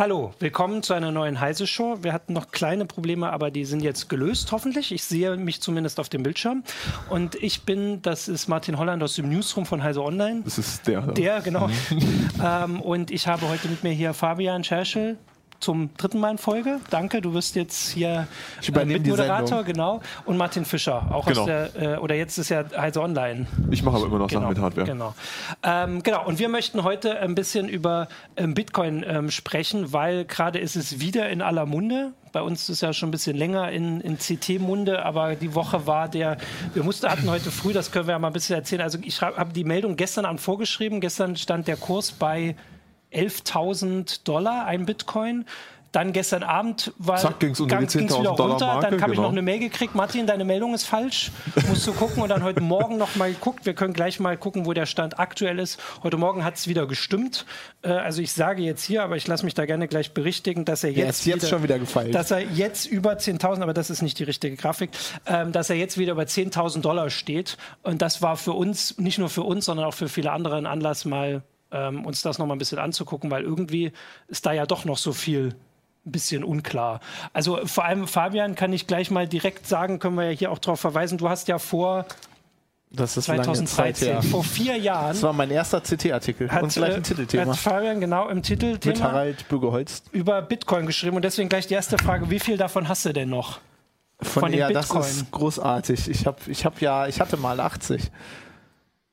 Hallo, willkommen zu einer neuen Heise Show. Wir hatten noch kleine Probleme, aber die sind jetzt gelöst, hoffentlich. Ich sehe mich zumindest auf dem Bildschirm. Und ich bin, das ist Martin Holland aus dem Newsroom von Heise Online. Das ist der. Der, genau. ähm, und ich habe heute mit mir hier Fabian Scherschel, zum dritten Mal in Folge. Danke, du wirst jetzt hier äh, Mitmoderator, genau. Und Martin Fischer, auch genau. aus der, äh, oder jetzt ist ja Heise Online. Ich mache aber immer noch genau, Sachen mit Hardware. Genau. Ähm, genau, und wir möchten heute ein bisschen über ähm, Bitcoin ähm, sprechen, weil gerade ist es wieder in aller Munde. Bei uns ist es ja schon ein bisschen länger in, in CT-Munde, aber die Woche war der, wir mussten, hatten heute früh, das können wir ja mal ein bisschen erzählen. Also ich habe die Meldung gestern Abend vorgeschrieben. Gestern stand der Kurs bei 11.000 Dollar ein Bitcoin. Dann gestern Abend war Zack, ging's unter die 10.000 Dollar runter. Marke, dann habe genau. ich noch eine Mail gekriegt. Martin, deine Meldung ist falsch. Musst du gucken. Und dann heute Morgen noch mal geguckt. Wir können gleich mal gucken, wo der Stand aktuell ist. Heute Morgen hat es wieder gestimmt. Äh, also ich sage jetzt hier, aber ich lasse mich da gerne gleich berichtigen, dass er jetzt, jetzt wieder, schon wieder gefallen. Dass er jetzt über 10.000, aber das ist nicht die richtige Grafik, ähm, dass er jetzt wieder über 10.000 Dollar steht. Und das war für uns, nicht nur für uns, sondern auch für viele andere ein Anlass mal ähm, uns das nochmal ein bisschen anzugucken, weil irgendwie ist da ja doch noch so viel ein bisschen unklar. Also vor allem Fabian kann ich gleich mal direkt sagen, können wir ja hier auch darauf verweisen, du hast ja vor das ist 2013, Zeit, vor vier Jahren. Das war mein erster CT-Artikel und gleich ein äh, Titelthema. Hat Fabian genau im Titelthema Mit Harald Bürgerholz über Bitcoin geschrieben und deswegen gleich die erste Frage, wie viel davon hast du denn noch? Von, von den ja, Bitcoin? das ist großartig. Ich habe ich hab ja, ich hatte mal 80.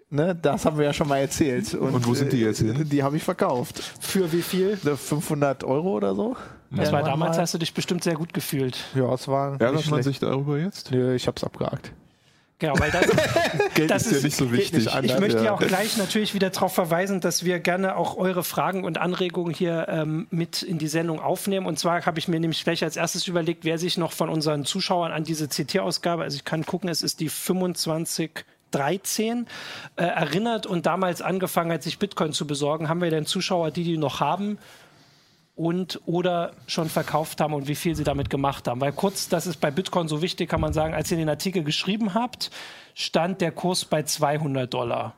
Ne, das haben wir ja schon mal erzählt. Und, und wo sind die jetzt hin? Die habe ich verkauft. Für wie viel? 500 Euro oder so. Das ja, war damals, mal. hast du dich bestimmt sehr gut gefühlt. Ja, es war. Ärgert man sich darüber jetzt? Nö, ich habe es abgehakt. Genau, weil das, Geld das ist ja nicht so wichtig. Nicht ich möchte ja auch gleich natürlich wieder darauf verweisen, dass wir gerne auch eure Fragen und Anregungen hier ähm, mit in die Sendung aufnehmen. Und zwar habe ich mir nämlich gleich als erstes überlegt, wer sich noch von unseren Zuschauern an diese CT-Ausgabe, also ich kann gucken, es ist die 25 13 äh, erinnert und damals angefangen hat, sich Bitcoin zu besorgen. Haben wir denn Zuschauer, die die noch haben? und oder schon verkauft haben und wie viel sie damit gemacht haben. Weil kurz, das ist bei Bitcoin so wichtig, kann man sagen, als ihr den Artikel geschrieben habt, stand der Kurs bei 200 Dollar.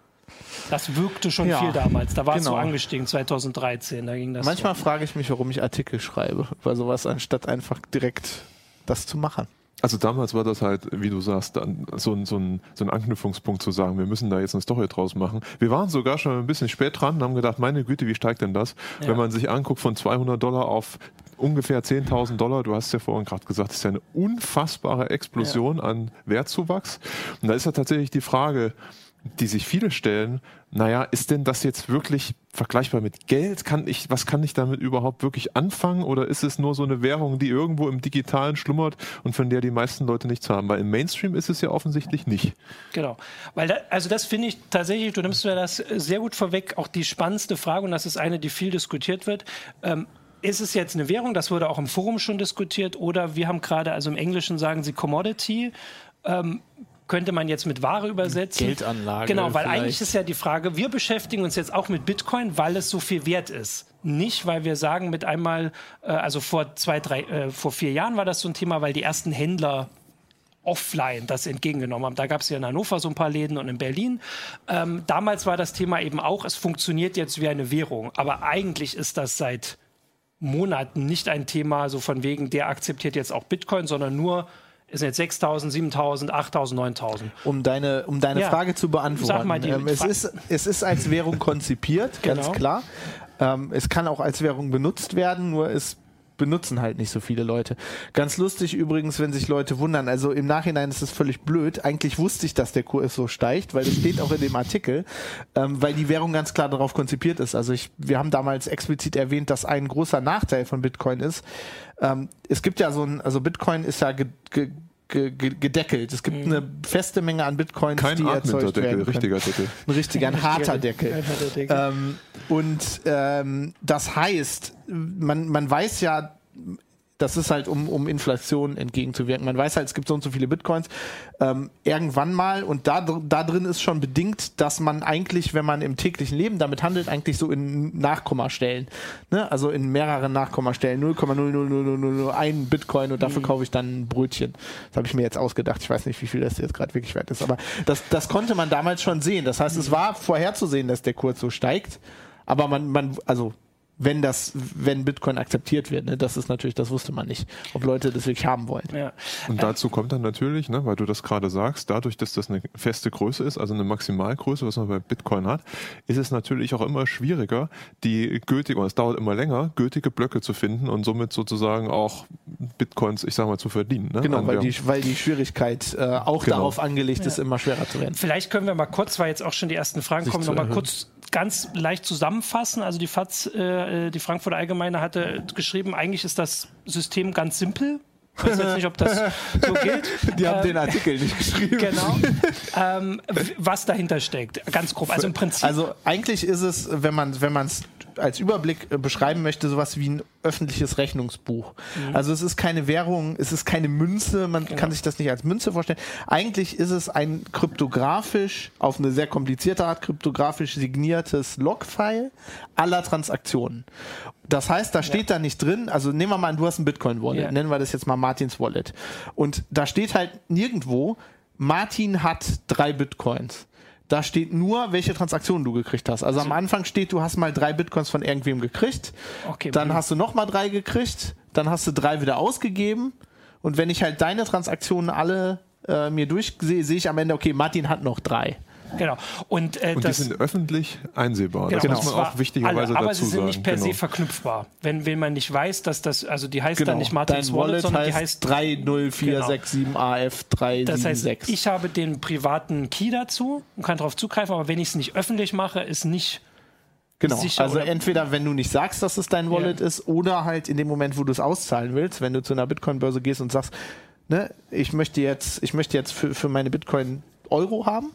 Das wirkte schon ja, viel damals. Da war es genau. so angestiegen, 2013. Da ging das Manchmal so. frage ich mich, warum ich Artikel schreibe, über sowas, anstatt einfach direkt das zu machen. Also damals war das halt, wie du sagst, dann so ein, so, ein, so ein Anknüpfungspunkt zu sagen, wir müssen da jetzt eine Story draus machen. Wir waren sogar schon ein bisschen spät dran und haben gedacht, meine Güte, wie steigt denn das? Ja. Wenn man sich anguckt von 200 Dollar auf ungefähr 10.000 Dollar, du hast ja vorhin gerade gesagt, das ist ja eine unfassbare Explosion ja. an Wertzuwachs. Und da ist ja tatsächlich die Frage, die sich viele stellen, naja, ist denn das jetzt wirklich vergleichbar mit Geld? Kann ich, was kann ich damit überhaupt wirklich anfangen? Oder ist es nur so eine Währung, die irgendwo im Digitalen schlummert und von der die meisten Leute nichts haben? Weil im Mainstream ist es ja offensichtlich nicht. Genau. Weil da, also das finde ich tatsächlich, du nimmst mir das sehr gut vorweg, auch die spannendste Frage, und das ist eine, die viel diskutiert wird. Ähm, ist es jetzt eine Währung? Das wurde auch im Forum schon diskutiert. Oder wir haben gerade, also im Englischen sagen sie Commodity. Ähm, könnte man jetzt mit Ware übersetzen. Geldanlage. Genau, weil vielleicht. eigentlich ist ja die Frage, wir beschäftigen uns jetzt auch mit Bitcoin, weil es so viel wert ist. Nicht, weil wir sagen mit einmal, äh, also vor zwei, drei, äh, vor vier Jahren war das so ein Thema, weil die ersten Händler offline das entgegengenommen haben. Da gab es ja in Hannover so ein paar Läden und in Berlin. Ähm, damals war das Thema eben auch, es funktioniert jetzt wie eine Währung. Aber eigentlich ist das seit Monaten nicht ein Thema, so von wegen, der akzeptiert jetzt auch Bitcoin, sondern nur es sind jetzt 6.000, 7.000, 8.000, 9.000. Um deine, um deine ja. Frage zu beantworten. Sag mal die ähm, es, ist, es ist als Währung konzipiert, ganz genau. klar. Ähm, es kann auch als Währung benutzt werden, nur es benutzen halt nicht so viele Leute. Ganz lustig übrigens, wenn sich Leute wundern. Also im Nachhinein ist es völlig blöd. Eigentlich wusste ich, dass der Kurs so steigt, weil es steht auch in dem Artikel, ähm, weil die Währung ganz klar darauf konzipiert ist. Also ich, wir haben damals explizit erwähnt, dass ein großer Nachteil von Bitcoin ist. Ähm, es gibt ja so ein, also Bitcoin ist ja ge, ge, gedeckelt. Es gibt mhm. eine feste Menge an Bitcoins, Kein die erzeugt werden können. richtiger Deckel. Ein richtiger, ein harter Deckel. Ähm, und ähm, das heißt, man, man weiß ja, das ist halt, um, um Inflation entgegenzuwirken. Man weiß halt, es gibt so und so viele Bitcoins. Ähm, irgendwann mal, und da, da drin ist schon bedingt, dass man eigentlich, wenn man im täglichen Leben damit handelt, eigentlich so in Nachkommastellen, ne? also in mehreren Nachkommastellen, 0,00001 Bitcoin und dafür mhm. kaufe ich dann ein Brötchen. Das habe ich mir jetzt ausgedacht. Ich weiß nicht, wie viel das jetzt gerade wirklich wert ist, aber das, das konnte man damals schon sehen. Das heißt, es war vorherzusehen, dass der Kurs so steigt, aber man, man also wenn das, wenn Bitcoin akzeptiert wird. Ne? Das ist natürlich, das wusste man nicht, ob Leute das wirklich haben wollen. Ja. Und dazu kommt dann natürlich, ne, weil du das gerade sagst, dadurch, dass das eine feste Größe ist, also eine Maximalgröße, was man bei Bitcoin hat, ist es natürlich auch immer schwieriger, die gültige, und es dauert immer länger, gültige Blöcke zu finden und somit sozusagen auch Bitcoins, ich sag mal, zu verdienen. Ne? Genau, weil die, weil die Schwierigkeit äh, auch genau. darauf angelegt ist, immer schwerer zu werden. Vielleicht können wir mal kurz, weil jetzt auch schon die ersten Fragen Sich kommen, nochmal kurz ganz leicht zusammenfassen. Also die FAZ, äh, die Frankfurter Allgemeine hatte geschrieben, eigentlich ist das System ganz simpel. Ich weiß jetzt nicht, ob das so gilt. Die haben ähm, den Artikel nicht geschrieben. Genau. Ähm, was dahinter steckt, ganz grob. Also im Prinzip. Also eigentlich ist es, wenn man wenn es als Überblick äh, beschreiben möchte, sowas wie ein öffentliches Rechnungsbuch. Mhm. Also es ist keine Währung, es ist keine Münze, man genau. kann sich das nicht als Münze vorstellen. Eigentlich ist es ein kryptografisch, auf eine sehr komplizierte Art, kryptografisch signiertes Logfile aller Transaktionen. Das heißt, da steht ja. da nicht drin, also nehmen wir mal an, du hast ein Bitcoin-Wallet, ja. nennen wir das jetzt mal Martins Wallet. Und da steht halt nirgendwo, Martin hat drei Bitcoins. Da steht nur, welche Transaktionen du gekriegt hast. Also, am Anfang steht, du hast mal drei Bitcoins von irgendwem gekriegt. Okay, dann hast du noch mal drei gekriegt. Dann hast du drei wieder ausgegeben. Und wenn ich halt deine Transaktionen alle äh, mir durchsehe, sehe ich am Ende, okay, Martin hat noch drei. Genau. Und, äh, und das, die sind öffentlich einsehbar. Genau. Das muss man auch wichtigerweise alle, aber dazu sie sind nicht per genau. se verknüpfbar. Wenn, wenn man nicht weiß, dass das, also die heißt genau. dann nicht Martins Wallet, Wallet, sondern heißt die heißt 30467AF376. Das heißt, ich habe den privaten Key dazu und kann darauf zugreifen, aber wenn ich es nicht öffentlich mache, ist nicht Genau, Sicher, also entweder wenn du nicht sagst, dass es dein Wallet ja. ist, oder halt in dem Moment, wo du es auszahlen willst, wenn du zu einer Bitcoin-Börse gehst und sagst, ne, ich möchte jetzt, ich möchte jetzt für, für meine Bitcoin Euro haben,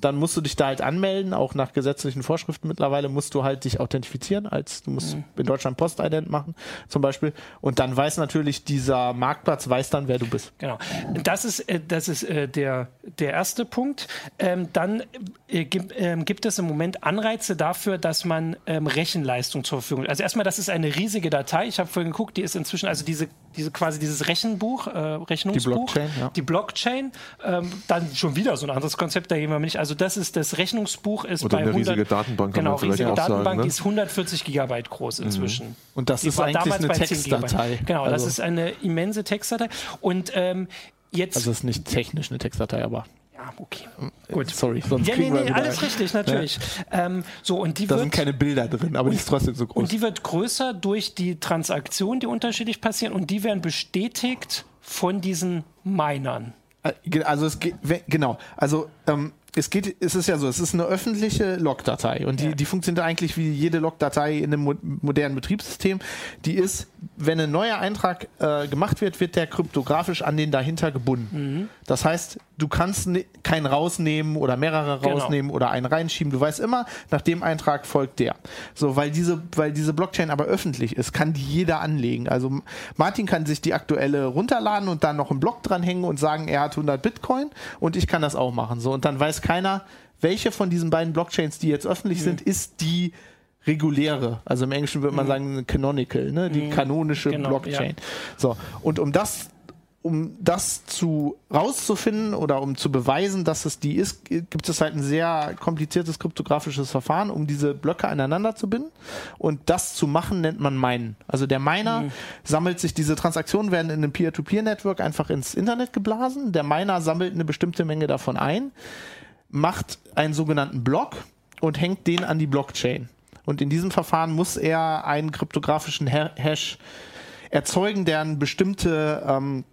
dann musst du dich da halt anmelden, auch nach gesetzlichen Vorschriften mittlerweile musst du halt dich authentifizieren, als du musst mhm. in Deutschland Postident machen zum Beispiel und dann weiß natürlich dieser Marktplatz, weiß dann, wer du bist. Genau, das ist, äh, das ist äh, der, der erste Punkt. Ähm, dann äh, gibt, ähm, gibt es im Moment Anreize dafür, dass man ähm, Rechenleistung zur Verfügung hat. Also erstmal, das ist eine riesige Datei. Ich habe vorhin geguckt, die ist inzwischen, also diese, diese quasi dieses Rechenbuch, äh, Rechnungsbuch, die Blockchain, ja. die Blockchain ähm, dann schon wieder so ein anderes Konzept, da gehen wir nicht. Also das ist das Rechnungsbuch ist Oder bei eine 100, riesige Datenbank. Genau, riesige Datenbank, sagen, ne? die ist 140 Gigabyte groß inzwischen. Mhm. Und das die ist eigentlich eine Textdatei. Genau, also. das ist eine immense Textdatei. Und ähm, jetzt. Also es ist nicht technisch eine Textdatei, aber ja, okay. Gut. Sorry, sonst Ja, nee, nee, alles richtig, natürlich. Ähm, so, und die da wird, sind keine Bilder drin, aber die ist trotzdem so groß. Und die wird größer durch die Transaktionen, die unterschiedlich passieren und die werden bestätigt von diesen Minern. Äh, also es geht, genau, also ähm, es geht, es ist ja so, es ist eine öffentliche Logdatei und die, ja. die funktioniert eigentlich wie jede Logdatei in einem modernen Betriebssystem. Die ist, wenn ein neuer Eintrag äh, gemacht wird, wird der kryptografisch an den dahinter gebunden. Mhm. Das heißt, du kannst ne, keinen rausnehmen oder mehrere genau. rausnehmen oder einen reinschieben. Du weißt immer, nach dem Eintrag folgt der. So, weil diese, weil diese Blockchain aber öffentlich ist, kann die jeder anlegen. Also Martin kann sich die aktuelle runterladen und dann noch einen Block dranhängen und sagen, er hat 100 Bitcoin und ich kann das auch machen. So, und dann weiß keiner, welche von diesen beiden Blockchains, die jetzt öffentlich mhm. sind, ist die reguläre. Also im Englischen würde man mhm. sagen canonical, ne? die mhm. kanonische genau, Blockchain. Ja. So, und um das um das zu rauszufinden oder um zu beweisen, dass es die ist, gibt es halt ein sehr kompliziertes kryptografisches Verfahren, um diese Blöcke aneinander zu binden. Und das zu machen nennt man Minen. Also der Miner mhm. sammelt sich, diese Transaktionen werden in einem Peer-to-Peer-Network einfach ins Internet geblasen. Der Miner sammelt eine bestimmte Menge davon ein, macht einen sogenannten Block und hängt den an die Blockchain. Und in diesem Verfahren muss er einen kryptografischen Hash erzeugen, der eine bestimmte ähm,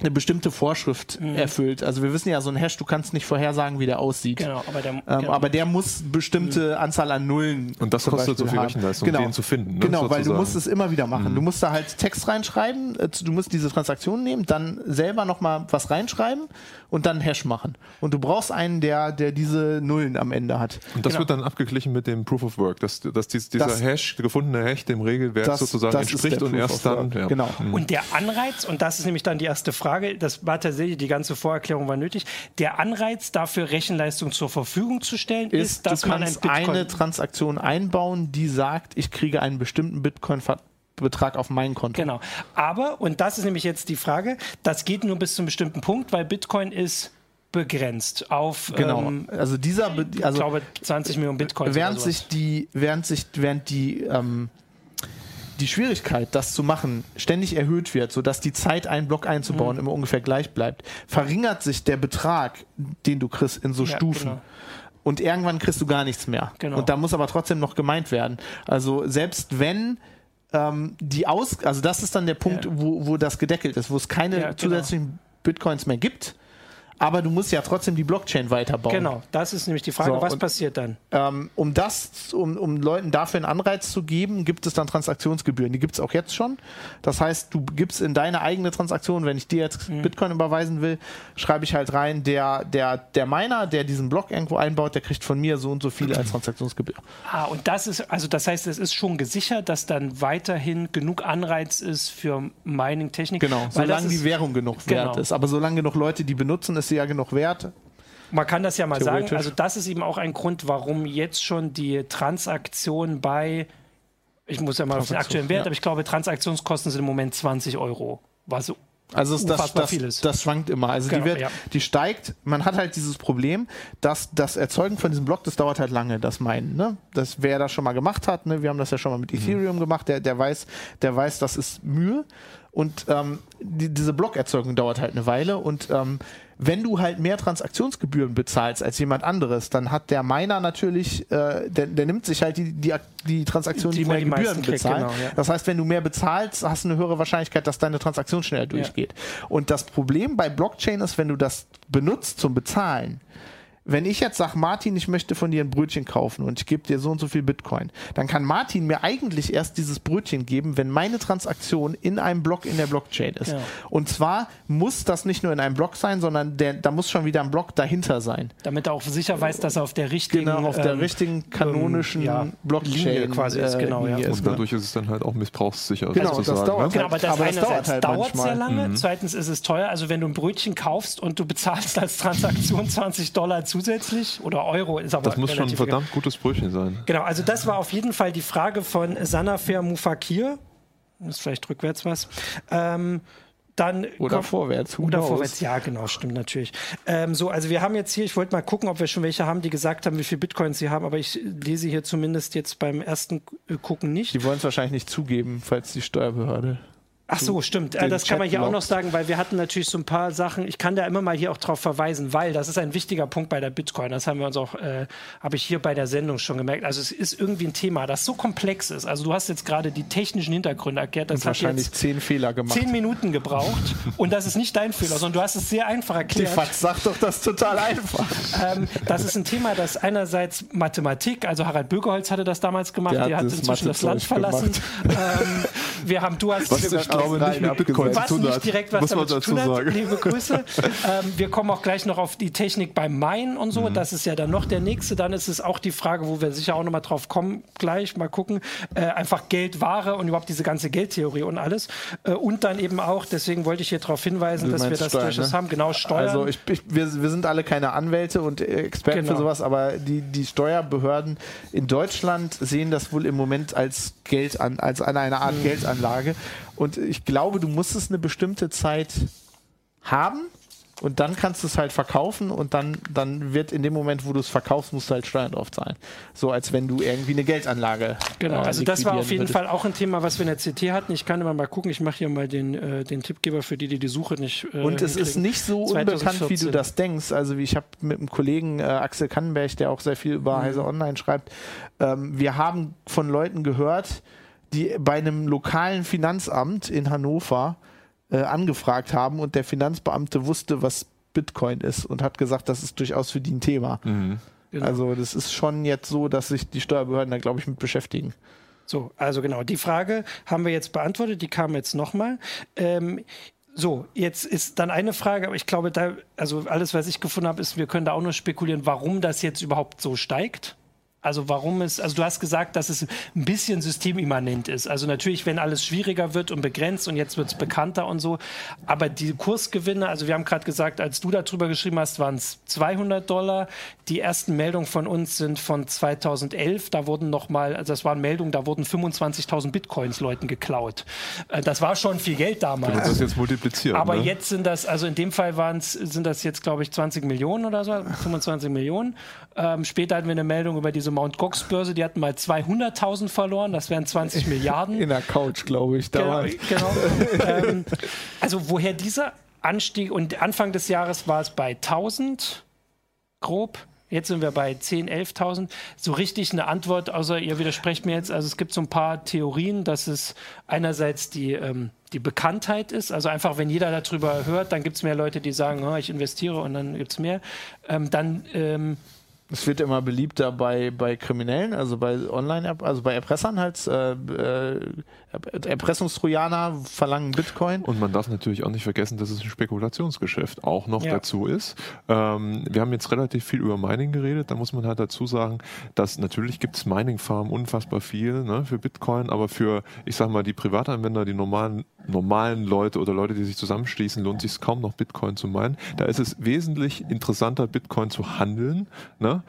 eine bestimmte Vorschrift mhm. erfüllt. Also wir wissen ja, so ein Hash, du kannst nicht vorhersagen, wie der aussieht. Genau, aber der, ähm, genau. aber der muss bestimmte mhm. Anzahl an Nullen. Und das kostet so viel. Rechenleistung, genau. den zu finden. Ne, genau, sozusagen. weil du musst es immer wieder machen. Mhm. Du musst da halt Text reinschreiben, äh, du musst diese Transaktion nehmen, dann selber nochmal was reinschreiben und dann Hash machen. Und du brauchst einen, der, der diese Nullen am Ende hat. Und das genau. wird dann abgeglichen mit dem Proof of Work, dass, dass dieser das, Hash, der gefundene Hash dem Regelwerk das, sozusagen das entspricht und erst dann. Ja. Genau. Mhm. Und der Anreiz, und das ist nämlich dann die erste Frage, das war tatsächlich, die ganze Vorerklärung war nötig, der Anreiz dafür, Rechenleistung zur Verfügung zu stellen, ist, ist dass man ein Bitcoin eine Transaktion einbauen, die sagt, ich kriege einen bestimmten Bitcoin Betrag auf mein Konto. Genau. Aber, und das ist nämlich jetzt die Frage, das geht nur bis zu einem bestimmten Punkt, weil Bitcoin ist begrenzt auf genau ähm, also dieser also ich glaube 20 Millionen Bitcoin während sich die während sich während die ähm, die Schwierigkeit, das zu machen, ständig erhöht wird, sodass die Zeit, einen Block einzubauen, mhm. immer ungefähr gleich bleibt, verringert sich der Betrag, den du kriegst, in so ja, Stufen. Genau. Und irgendwann kriegst du gar nichts mehr. Genau. Und da muss aber trotzdem noch gemeint werden. Also selbst wenn ähm, die Aus, also das ist dann der Punkt, ja. wo, wo das gedeckelt ist, wo es keine ja, genau. zusätzlichen Bitcoins mehr gibt aber du musst ja trotzdem die Blockchain weiterbauen. Genau, das ist nämlich die Frage, so, was und, passiert dann? Ähm, um das, um, um Leuten dafür einen Anreiz zu geben, gibt es dann Transaktionsgebühren. Die gibt es auch jetzt schon. Das heißt, du gibst in deine eigene Transaktion, wenn ich dir jetzt mhm. Bitcoin überweisen will, schreibe ich halt rein, der, der, der Miner, der diesen Block irgendwo einbaut, der kriegt von mir so und so viel als Transaktionsgebühr. Ah, und das ist, also das heißt, es ist schon gesichert, dass dann weiterhin genug Anreiz ist für Mining-Technik. Genau, solange die Währung genug genau. wert ist. Aber solange genug Leute die benutzen, ist sie ja genug wert. Man kann das ja mal sagen. Also, das ist eben auch ein Grund, warum jetzt schon die Transaktion bei, ich muss ja mal auf den aktuellen Wert, ja. aber ich glaube, Transaktionskosten sind im Moment 20 Euro. Was also das, das, das, das, schwankt immer. Also genau, die, wird, ja. die steigt. Man hat halt dieses Problem, dass das Erzeugen von diesem Block, das dauert halt lange, das meinen. Ne? Das, wer das schon mal gemacht hat, ne? wir haben das ja schon mal mit mhm. Ethereum mhm. gemacht, der, der weiß, der weiß, das ist Mühe. Und ähm, die, diese Blockerzeugung dauert halt eine Weile und ähm, wenn du halt mehr Transaktionsgebühren bezahlst als jemand anderes, dann hat der Miner natürlich, äh, der, der nimmt sich halt die, die, die Transaktionen, die, die mehr die Gebühren bezahlen. Genau, ja. Das heißt, wenn du mehr bezahlst, hast du eine höhere Wahrscheinlichkeit, dass deine Transaktion schneller durchgeht. Ja. Und das Problem bei Blockchain ist, wenn du das benutzt zum Bezahlen, wenn ich jetzt sage, Martin, ich möchte von dir ein Brötchen kaufen und ich gebe dir so und so viel Bitcoin, dann kann Martin mir eigentlich erst dieses Brötchen geben, wenn meine Transaktion in einem Block in der Blockchain ist. Ja. Und zwar muss das nicht nur in einem Block sein, sondern der, da muss schon wieder ein Block dahinter sein. Damit er auch sicher weiß, dass er auf der richtigen, genau, auf der ähm, richtigen kanonischen ähm, ja, Blockchain quasi ist. Genau, ja. Und dadurch ist es dann halt auch missbrauchssicher. Genau, das dauert, ne? genau aber das aber das dauert, halt sehr lange, mhm. zweitens ist es teuer. Also wenn du ein Brötchen kaufst und du bezahlst als Transaktion 20 Dollar zusätzlich oder Euro ist aber Das muss schon ein verdammt egal. gutes Brötchen sein. Genau, also das war auf jeden Fall die Frage von Sanafer Mufakir. Das ist vielleicht rückwärts was. Ähm, dann oder kommt, vorwärts. Oder vorwärts, ja, genau, stimmt natürlich. Ähm, so, also wir haben jetzt hier, ich wollte mal gucken, ob wir schon welche haben, die gesagt haben, wie viel Bitcoins sie haben, aber ich lese hier zumindest jetzt beim ersten Gucken nicht. Die wollen es wahrscheinlich nicht zugeben, falls die Steuerbehörde Ach so, stimmt. Das kann man hier auch noch sagen, weil wir hatten natürlich so ein paar Sachen. Ich kann da immer mal hier auch drauf verweisen, weil das ist ein wichtiger Punkt bei der Bitcoin. Das haben wir uns auch, äh, habe ich hier bei der Sendung schon gemerkt. Also es ist irgendwie ein Thema, das so komplex ist. Also du hast jetzt gerade die technischen Hintergründe erklärt. Das und wahrscheinlich zehn Fehler gemacht. Zehn Minuten gebraucht. und das ist nicht dein Fehler, sondern du hast es sehr einfach erklärt. Die Fatz sagt doch das total einfach. ähm, das ist ein Thema, das einerseits Mathematik, also Harald Bögeholz hatte das damals gemacht, der, der hat inzwischen das Land verlassen. ähm, wir haben, du hast glaube nicht mit Bitcoin was zu tun nicht direkt was damit zu tun hat. Sagen. Liebe Grüße. ähm, wir kommen auch gleich noch auf die Technik beim Main und so. Mhm. Das ist ja dann noch der nächste. Dann ist es auch die Frage, wo wir sicher auch noch mal drauf kommen, gleich mal gucken. Äh, einfach Geld, Ware und überhaupt diese ganze Geldtheorie und alles. Äh, und dann eben auch, deswegen wollte ich hier darauf hinweisen, dass wir das Steuern, durchaus ne? haben. Genau, Steuern. Also ich, ich, wir, wir sind alle keine Anwälte und Experten genau. für sowas, aber die, die Steuerbehörden in Deutschland sehen das wohl im Moment als Geld an, als eine, eine Art mhm. Geldanlage. Und ich glaube, du musst es eine bestimmte Zeit haben und dann kannst du es halt verkaufen und dann, dann wird in dem Moment, wo du es verkaufst, musst du halt Steuern drauf zahlen. So als wenn du irgendwie eine Geldanlage. Genau, äh, also das war auf jeden würdest. Fall auch ein Thema, was wir in der CT hatten. Ich kann immer mal gucken, ich mache hier mal den, äh, den Tippgeber für die, die die Suche nicht. Äh, und es ist nicht so 2014. unbekannt, wie du das denkst. Also wie ich habe mit einem Kollegen äh, Axel Kannenberg, der auch sehr viel über mhm. Heise Online schreibt, ähm, wir haben von Leuten gehört, die bei einem lokalen Finanzamt in Hannover äh, angefragt haben und der Finanzbeamte wusste, was Bitcoin ist und hat gesagt, das ist durchaus für die ein Thema. Mhm. Genau. Also das ist schon jetzt so, dass sich die Steuerbehörden da, glaube ich, mit beschäftigen. So, also genau, die Frage haben wir jetzt beantwortet, die kam jetzt nochmal. Ähm, so, jetzt ist dann eine Frage, aber ich glaube, da, also alles, was ich gefunden habe, ist, wir können da auch nur spekulieren, warum das jetzt überhaupt so steigt. Also warum es, also du hast gesagt, dass es ein bisschen systemimmanent ist. Also natürlich, wenn alles schwieriger wird und begrenzt und jetzt wird es bekannter und so. Aber die Kursgewinne, also wir haben gerade gesagt, als du darüber geschrieben hast, waren es 200 Dollar. Die ersten Meldungen von uns sind von 2011. Da wurden nochmal, also das waren Meldungen, da wurden 25.000 Bitcoins Leuten geklaut. Äh, das war schon viel Geld damals. Du das jetzt multiplizieren. Aber ne? jetzt sind das, also in dem Fall waren es, sind das jetzt glaube ich 20 Millionen oder so, 25 Millionen. Ähm, später hatten wir eine Meldung über diese diese Mount Gox Börse, die hatten mal 200.000 verloren, das wären 20 Milliarden. In der Couch, glaube ich, damals. Genau. genau. ähm, also woher dieser Anstieg und Anfang des Jahres war es bei 1000 grob. Jetzt sind wir bei 10.000, 11.000. So richtig eine Antwort, außer ihr widersprecht mir jetzt. Also es gibt so ein paar Theorien, dass es einerseits die, ähm, die Bekanntheit ist. Also einfach, wenn jeder darüber hört, dann gibt es mehr Leute, die sagen, oh, ich investiere und dann gibt es mehr. Ähm, dann ähm, es wird immer beliebter bei, bei Kriminellen, also bei Online, also bei Erpressern halt. Äh, äh, Erpressungstrojaner verlangen Bitcoin. Und man darf natürlich auch nicht vergessen, dass es ein Spekulationsgeschäft auch noch ja. dazu ist. Ähm, wir haben jetzt relativ viel über Mining geredet. Da muss man halt dazu sagen, dass natürlich gibt es Mining-Farmen unfassbar viel ne, für Bitcoin, aber für, ich sag mal, die Privatanwender, die normalen, normalen Leute oder Leute, die sich zusammenschließen, lohnt sich kaum noch Bitcoin zu meinen. Da ist es wesentlich interessanter, Bitcoin zu handeln. Ne?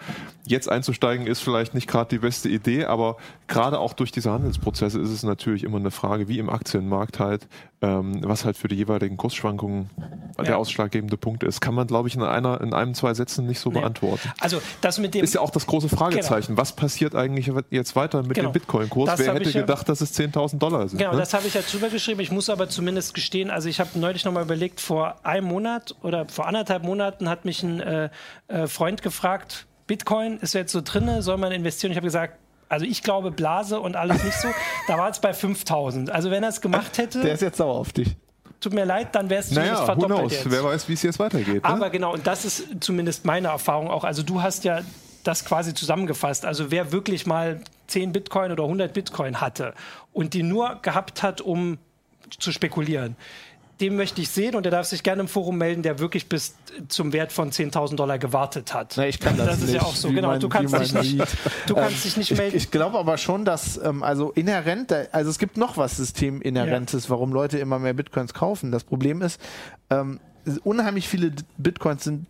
Jetzt einzusteigen ist vielleicht nicht gerade die beste Idee, aber gerade auch durch diese Handelsprozesse ist es natürlich immer eine Frage, wie im Aktienmarkt halt, ähm, was halt für die jeweiligen Kursschwankungen ja. der ausschlaggebende Punkt ist, kann man, glaube ich, in einer, in einem, zwei Sätzen nicht so nee. beantworten. Also das mit dem ist ja auch das große Fragezeichen. Genau. Was passiert eigentlich jetzt weiter mit genau. dem Bitcoin-Kurs? Wer hätte gedacht, dass es 10.000 Dollar sind? Genau, ne? das habe ich ja drüber geschrieben. Ich muss aber zumindest gestehen, also ich habe neulich nochmal überlegt, vor einem Monat oder vor anderthalb Monaten hat mich ein äh, äh, Freund gefragt, Bitcoin ist jetzt so drinne, soll man investieren? Ich habe gesagt, also ich glaube Blase und alles nicht so. da war es bei 5000. Also wenn er es gemacht hätte. Der ist jetzt sauer auf dich. Tut mir leid, dann wäre es naja, zumindest verdoppelt. Jetzt. Wer weiß, wie es jetzt weitergeht. Ne? Aber genau, und das ist zumindest meine Erfahrung auch. Also du hast ja das quasi zusammengefasst. Also wer wirklich mal 10 Bitcoin oder 100 Bitcoin hatte und die nur gehabt hat, um zu spekulieren, den möchte ich sehen und der darf sich gerne im Forum melden, der wirklich bis zum Wert von 10.000 Dollar gewartet hat. Na, ich kann das, das ist nicht, ja auch so, genau. Man, du kannst, dich nicht, du kannst ähm, dich nicht melden. Ich, ich glaube aber schon, dass ähm, also inhärent, also es gibt noch was Systeminhärentes, ja. warum Leute immer mehr Bitcoins kaufen. Das Problem ist, ähm, unheimlich viele Bitcoins sind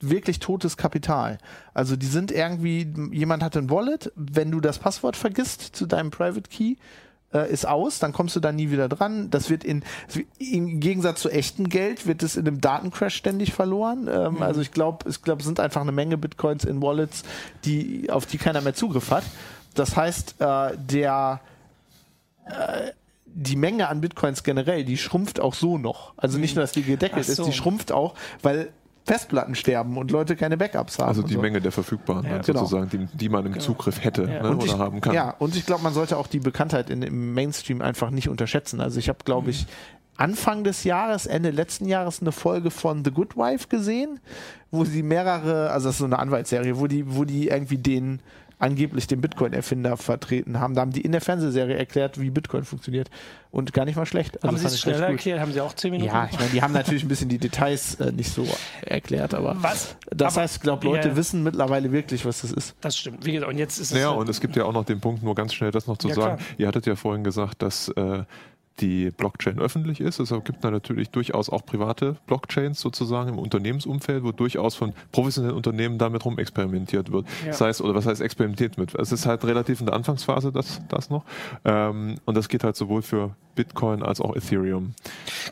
wirklich totes Kapital. Also die sind irgendwie, jemand hat ein Wallet, wenn du das Passwort vergisst zu deinem Private Key, äh, ist aus, dann kommst du da nie wieder dran. Das wird in, im Gegensatz zu echtem Geld wird es in einem Datencrash ständig verloren. Ähm, mhm. Also ich glaube, ich glaube, es sind einfach eine Menge Bitcoins in Wallets, die, auf die keiner mehr Zugriff hat. Das heißt, äh, der, äh, die Menge an Bitcoins generell, die schrumpft auch so noch. Also nicht mhm. nur, dass die gedeckelt so. ist, die schrumpft auch, weil Festplatten sterben und Leute keine Backups haben. Also die so. Menge der verfügbaren, ja. genau. sozusagen, die, die, man im genau. Zugriff hätte ja. ne, oder ich, haben kann. Ja, und ich glaube, man sollte auch die Bekanntheit in, im Mainstream einfach nicht unterschätzen. Also ich habe, glaube mhm. ich, Anfang des Jahres, Ende letzten Jahres eine Folge von The Good Wife gesehen, wo sie mehrere, also das ist so eine Anwaltsserie, wo die, wo die irgendwie den angeblich den Bitcoin-Erfinder vertreten haben. Da haben die in der Fernsehserie erklärt, wie Bitcoin funktioniert. Und gar nicht mal schlecht. Also haben sie es schneller erklärt? Haben sie auch zehn Minuten? Ja, ich meine, die haben natürlich ein bisschen die Details äh, nicht so erklärt, aber was? das aber, heißt, ich glaube, Leute ja, wissen mittlerweile wirklich, was das ist. Das stimmt. Wie gesagt, und jetzt ist es. Ja, und es gibt ja auch noch den Punkt, nur ganz schnell das noch zu ja, sagen. Klar. Ihr hattet ja vorhin gesagt, dass äh, die Blockchain öffentlich ist. Es gibt da natürlich durchaus auch private Blockchains sozusagen im Unternehmensumfeld, wo durchaus von professionellen Unternehmen damit rum experimentiert wird. Ja. Das heißt, oder was heißt experimentiert mit? Es ist halt relativ in der Anfangsphase das, das noch. Ähm, und das geht halt sowohl für Bitcoin als auch Ethereum.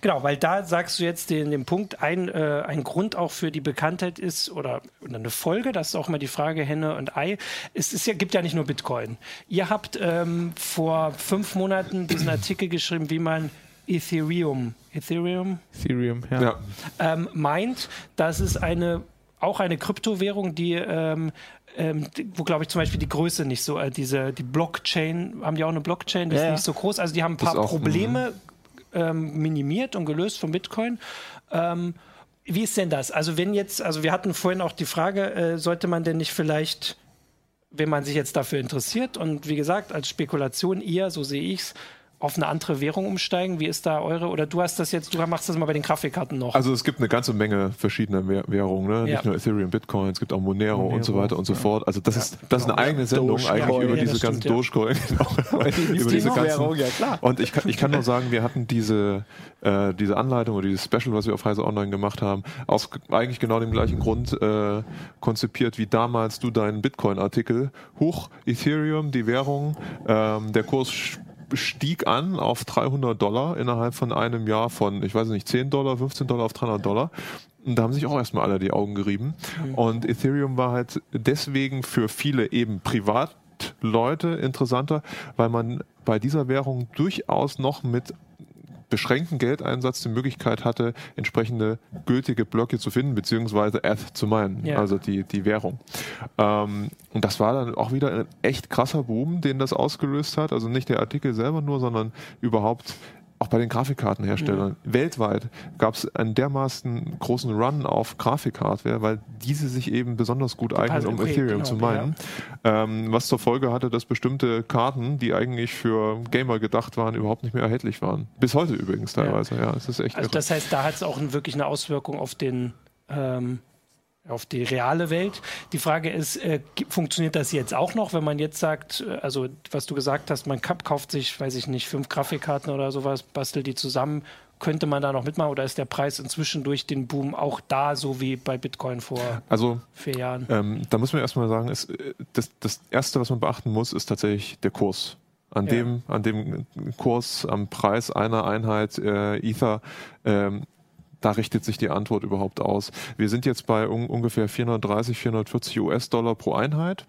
Genau, weil da sagst du jetzt den, den Punkt, ein, äh, ein Grund auch für die Bekanntheit ist, oder, oder eine Folge, das ist auch mal die Frage Henne und Ei, es ist ja, gibt ja nicht nur Bitcoin. Ihr habt ähm, vor fünf Monaten diesen Artikel geschrieben, wie man Ethereum, Ethereum, Ethereum ja. ja. Ähm, meint, dass es eine auch eine Kryptowährung, die ähm, ähm, wo glaube ich zum Beispiel die Größe nicht so, äh, diese die Blockchain, haben die auch eine Blockchain, die ja, ist nicht so groß, also die haben ein paar auch, Probleme mhm. ähm, minimiert und gelöst von Bitcoin. Ähm, wie ist denn das? Also wenn jetzt, also wir hatten vorhin auch die Frage, äh, sollte man denn nicht vielleicht, wenn man sich jetzt dafür interessiert und wie gesagt, als Spekulation eher, so sehe ich es, auf eine andere Währung umsteigen? Wie ist da eure? Oder du hast das jetzt, du machst das mal bei den Grafikkarten noch. Also es gibt eine ganze Menge verschiedener Währungen, ne? Ja. nicht nur Ethereum, Bitcoin, es gibt auch Monero, Monero und so weiter und so fort. Also das ja, ist das ist eine eigene Sendung Dogecoin. eigentlich über ja, diese ganzen Dogecoin. Genau. über diese ganzen, Währung, ja klar. Und ich kann, ich kann nur sagen, wir hatten diese, äh, diese Anleitung oder dieses Special, was wir auf Heise Online gemacht haben, aus eigentlich genau dem gleichen Grund äh, konzipiert wie damals du deinen Bitcoin-Artikel. Hoch Ethereum, die Währung, ähm, der Kurs stieg an auf 300 Dollar innerhalb von einem Jahr von, ich weiß nicht, 10 Dollar, 15 Dollar auf 300 Dollar. Und da haben sich auch erstmal alle die Augen gerieben. Mhm. Und Ethereum war halt deswegen für viele eben Privatleute interessanter, weil man bei dieser Währung durchaus noch mit beschränkten Geldeinsatz die Möglichkeit hatte, entsprechende gültige Blöcke zu finden, beziehungsweise ETH zu meinen, ja. also die, die Währung. Ähm, und das war dann auch wieder ein echt krasser Boom, den das ausgelöst hat. Also nicht der Artikel selber nur, sondern überhaupt auch bei den Grafikkartenherstellern. Ja. Weltweit gab es einen dermaßen großen Run auf Grafikhardware, weil diese sich eben besonders gut eignen, um okay, Ethereum genau, zu meinen. Ja. Ähm, was zur Folge hatte, dass bestimmte Karten, die eigentlich für Gamer gedacht waren, überhaupt nicht mehr erhältlich waren. Bis heute übrigens teilweise. Ja, ja es ist echt. Also irre. das heißt, da hat es auch wirklich eine Auswirkung auf den ähm, auf die reale Welt. Die Frage ist, äh, funktioniert das jetzt auch noch, wenn man jetzt sagt, äh, also was du gesagt hast, man kauft sich, weiß ich nicht, fünf Grafikkarten oder sowas, bastelt die zusammen, könnte man da noch mitmachen oder ist der Preis inzwischen durch den Boom auch da, so wie bei Bitcoin vor also, vier Jahren? Ähm, da muss man erstmal sagen, ist, äh, das, das Erste, was man beachten muss, ist tatsächlich der Kurs. An, ja. dem, an dem Kurs, am Preis einer Einheit äh, Ether ähm, da richtet sich die Antwort überhaupt aus. Wir sind jetzt bei un ungefähr 430, 440 US-Dollar pro Einheit.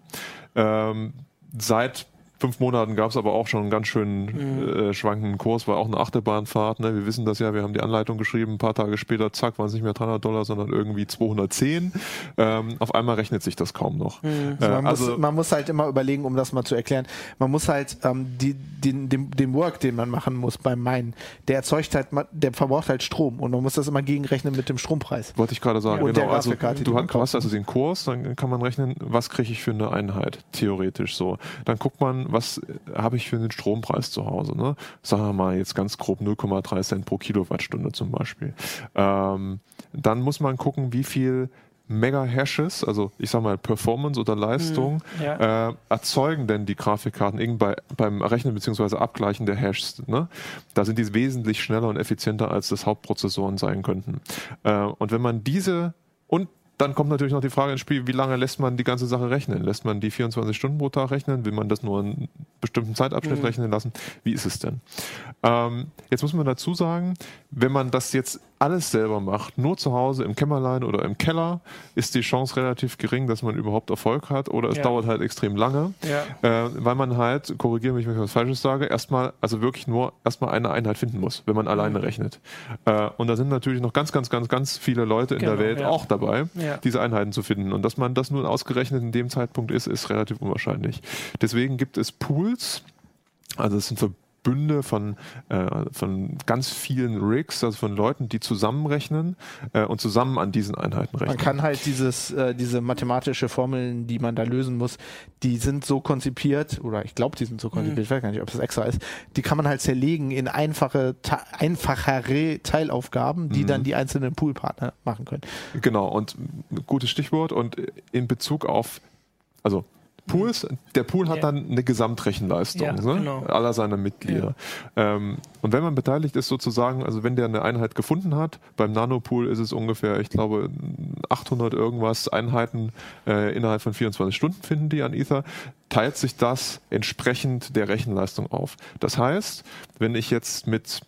Ähm, seit fünf Monaten gab es aber auch schon einen ganz schönen mhm. äh, schwankenden Kurs, war auch eine Achterbahnfahrt. Ne? Wir wissen das ja, wir haben die Anleitung geschrieben, ein paar Tage später, zack, waren es nicht mehr 300 Dollar, sondern irgendwie 210. Ähm, auf einmal rechnet sich das kaum noch. Mhm. Äh, man, also, muss, man muss halt immer überlegen, um das mal zu erklären, man muss halt ähm, die, den, den, den Work, den man machen muss beim Minen, der erzeugt halt, der verbraucht halt Strom und man muss das immer gegenrechnen mit dem Strompreis. Wollte ich gerade sagen, ja. genau. Also, du hast also den Kurs, dann kann man rechnen, was kriege ich für eine Einheit, theoretisch so. Dann guckt man, was habe ich für einen Strompreis zu Hause? Ne? Sagen wir mal jetzt ganz grob 0,3 Cent pro Kilowattstunde zum Beispiel. Ähm, dann muss man gucken, wie viel Mega-Hashes, also ich sag mal Performance oder Leistung, hm, ja. äh, erzeugen denn die Grafikkarten irgendwie beim Rechnen bzw. Abgleichen der Hashes. Ne? Da sind die wesentlich schneller und effizienter als das Hauptprozessoren sein könnten. Äh, und wenn man diese und dann kommt natürlich noch die Frage ins Spiel, wie lange lässt man die ganze Sache rechnen? Lässt man die 24 Stunden pro Tag rechnen? Will man das nur einen bestimmten Zeitabschnitt mhm. rechnen lassen? Wie ist es denn? Ähm, jetzt muss man dazu sagen, wenn man das jetzt alles selber macht, nur zu Hause im Kämmerlein oder im Keller, ist die Chance relativ gering, dass man überhaupt Erfolg hat oder es ja. dauert halt extrem lange, ja. äh, weil man halt, korrigiere mich, wenn ich was Falsches sage, erstmal, also wirklich nur erstmal eine Einheit finden muss, wenn man mhm. alleine rechnet. Äh, und da sind natürlich noch ganz, ganz, ganz, ganz viele Leute in genau, der Welt ja. auch dabei, diese Einheiten zu finden. Und dass man das nun ausgerechnet in dem Zeitpunkt ist, ist relativ unwahrscheinlich. Deswegen gibt es Pools, also es sind Bünde von, äh, von ganz vielen Rigs, also von Leuten, die zusammenrechnen äh, und zusammen an diesen Einheiten rechnen. Man kann halt dieses, äh, diese mathematische Formeln, die man da lösen muss, die sind so konzipiert, oder ich glaube, die sind so konzipiert, mhm. ich weiß gar nicht, ob das extra ist, die kann man halt zerlegen in einfache, einfachere Teilaufgaben, die mhm. dann die einzelnen Poolpartner machen können. Genau, und gutes Stichwort und in Bezug auf, also Pools. Der Pool hat dann eine Gesamtrechenleistung ja, ne? genau. aller seiner Mitglieder. Ja. Ähm, und wenn man beteiligt ist sozusagen, also wenn der eine Einheit gefunden hat, beim Nanopool ist es ungefähr, ich glaube, 800 irgendwas Einheiten äh, innerhalb von 24 Stunden finden die an Ether, teilt sich das entsprechend der Rechenleistung auf. Das heißt, wenn ich jetzt mit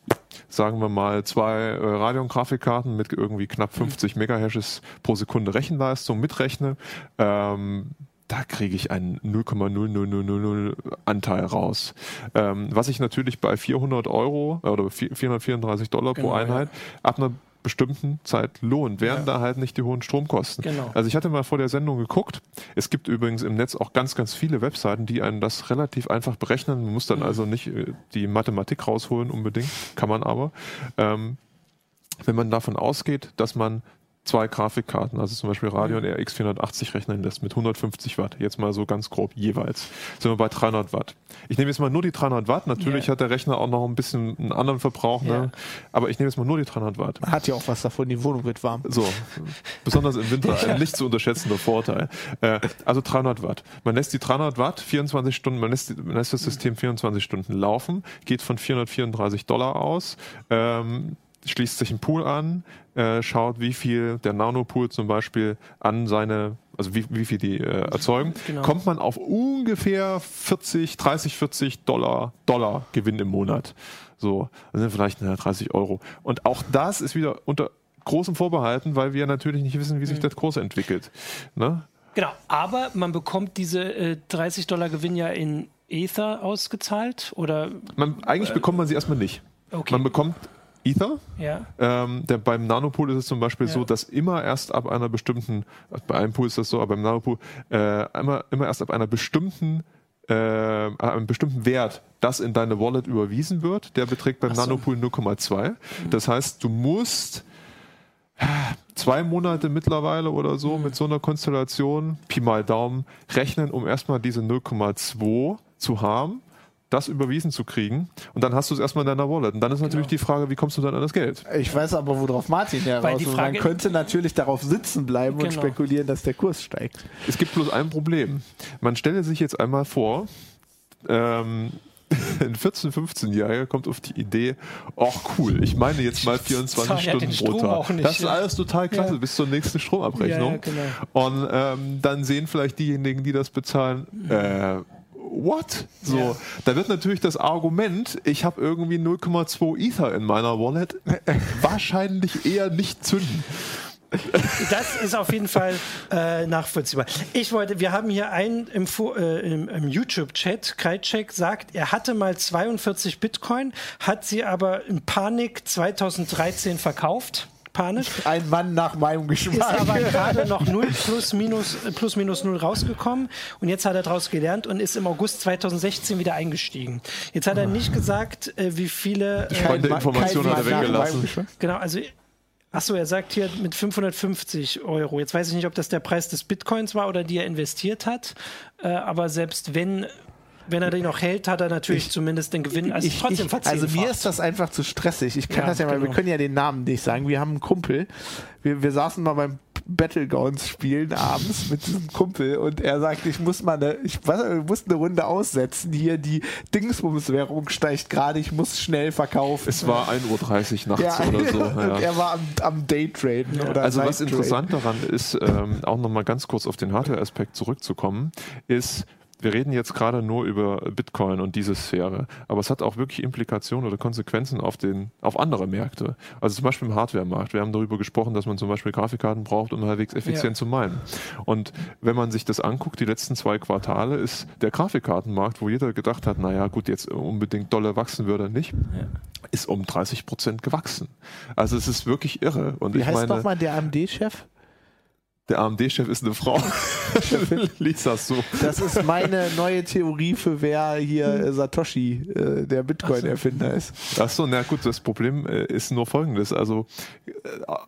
sagen wir mal, zwei äh, Radeon Grafikkarten mit irgendwie knapp 50 Megahashes pro Sekunde Rechenleistung mitrechne, ähm, da kriege ich einen 0,0000 Anteil raus. Ähm, was ich natürlich bei 400 Euro oder 434 Dollar genau, pro Einheit ja. ab einer bestimmten Zeit lohnt, während ja. da halt nicht die hohen Stromkosten. Genau. Also ich hatte mal vor der Sendung geguckt. Es gibt übrigens im Netz auch ganz, ganz viele Webseiten, die einen das relativ einfach berechnen. Man muss dann mhm. also nicht äh, die Mathematik rausholen unbedingt, kann man aber. Ähm, wenn man davon ausgeht, dass man zwei Grafikkarten, also zum Beispiel Radeon. RX 480 rechnen lässt mit 150 Watt, jetzt mal so ganz grob jeweils, sind wir bei 300 Watt. Ich nehme jetzt mal nur die 300 Watt, natürlich yeah. hat der Rechner auch noch ein bisschen einen anderen Verbrauch, yeah. ne? aber ich nehme jetzt mal nur die 300 Watt. Man hat ja auch was davon, die Wohnung wird warm. So, besonders im Winter ein nicht zu unterschätzender Vorteil. Äh, also 300 Watt. Man lässt die 300 Watt 24 Stunden, man lässt, man lässt das System 24 Stunden laufen, geht von 434 Dollar aus, ähm, schließt sich ein Pool an, äh, schaut, wie viel der Nanopool zum Beispiel an seine, also wie, wie viel die äh, erzeugen, genau. kommt man auf ungefähr 40, 30, 40 Dollar, Dollar Gewinn im Monat. So, das sind vielleicht na, 30 Euro. Und auch das ist wieder unter großen Vorbehalten, weil wir natürlich nicht wissen, wie sich mhm. der Kurs entwickelt. Ne? Genau, aber man bekommt diese äh, 30 Dollar Gewinn ja in Ether ausgezahlt oder? Man, eigentlich äh, bekommt man sie erstmal nicht. Okay. Man bekommt Ether. Ja. Ähm, der, beim Nanopool ist es zum Beispiel ja. so, dass immer erst ab einer bestimmten, bei einem Pool ist das so, aber beim Nanopool, äh, immer, immer erst ab einer bestimmten äh, einem bestimmten Wert das in deine Wallet überwiesen wird. Der beträgt beim so. Nanopool 0,2. Mhm. Das heißt, du musst zwei Monate mittlerweile oder so mhm. mit so einer Konstellation, Pi mal Daumen, rechnen, um erstmal diese 0,2 zu haben das überwiesen zu kriegen und dann hast du es erstmal in deiner Wallet. Und dann ist natürlich genau. die Frage, wie kommst du dann an das Geld? Ich weiß aber, worauf Martin heraus Man könnte natürlich darauf sitzen bleiben genau. und spekulieren, dass der Kurs steigt. Es gibt bloß ein Problem. Man stelle sich jetzt einmal vor, ähm, ein 14-, 15-Jähriger kommt auf die Idee, ach cool, ich meine jetzt mal 24 Stunden pro Tag. Das ist alles total klasse, ja. bis zur nächsten Stromabrechnung. Ja, genau. Und ähm, dann sehen vielleicht diejenigen, die das bezahlen, äh, what? So, ja. da wird natürlich das Argument, ich habe irgendwie 0,2 Ether in meiner Wallet, wahrscheinlich eher nicht zünden. Das ist auf jeden Fall äh, nachvollziehbar. Ich wollte, wir haben hier einen im, äh, im, im YouTube-Chat, Kreitschek sagt, er hatte mal 42 Bitcoin, hat sie aber in Panik 2013 verkauft panisch. Ein Mann nach meinem Geschmack. Ist aber gerade noch 0 plus minus, plus minus 0 rausgekommen und jetzt hat er daraus gelernt und ist im August 2016 wieder eingestiegen. Jetzt hat er nicht gesagt, äh, wie viele. Äh, Spannende Informationen hat er weggelassen. Genau, also Achso, er sagt hier mit 550 Euro. Jetzt weiß ich nicht, ob das der Preis des Bitcoins war oder die er investiert hat. Äh, aber selbst wenn wenn er den noch hält, hat er natürlich ich, zumindest den Gewinn. Also, ich, trotzdem ich, also mir ist das einfach zu stressig. Ich kann ja, das ja mal, genau. wir können ja den Namen nicht sagen. Wir haben einen Kumpel. Wir, wir saßen mal beim Battlegrounds spielen abends mit diesem Kumpel und er sagt, ich muss mal eine, ich, was, ich muss eine Runde aussetzen hier, die Dingsbums-Währung steigt gerade, ich muss schnell verkaufen. Es war 1.30 Uhr nachts ja, oder so. Ja. er war am, am Daytraden. Ja. also was interessant daran ist, ähm, auch nochmal ganz kurz auf den Hardware-Aspekt zurückzukommen, ist, wir reden jetzt gerade nur über Bitcoin und diese Sphäre, aber es hat auch wirklich Implikationen oder Konsequenzen auf, den, auf andere Märkte. Also zum Beispiel im Hardware-Markt. Wir haben darüber gesprochen, dass man zum Beispiel Grafikkarten braucht, um halbwegs effizient ja. zu meinen. Und wenn man sich das anguckt, die letzten zwei Quartale ist der Grafikkartenmarkt, wo jeder gedacht hat, naja gut, jetzt unbedingt dolle wachsen würde nicht, ja. ist um 30 Prozent gewachsen. Also es ist wirklich irre. Und Wie ich heißt nochmal der AMD-Chef? Der AMD-Chef ist eine Frau. Lies das so. Das ist meine neue Theorie für wer hier Satoshi, äh, der Bitcoin-Erfinder ist. Achso, na gut, das Problem äh, ist nur folgendes. Also äh,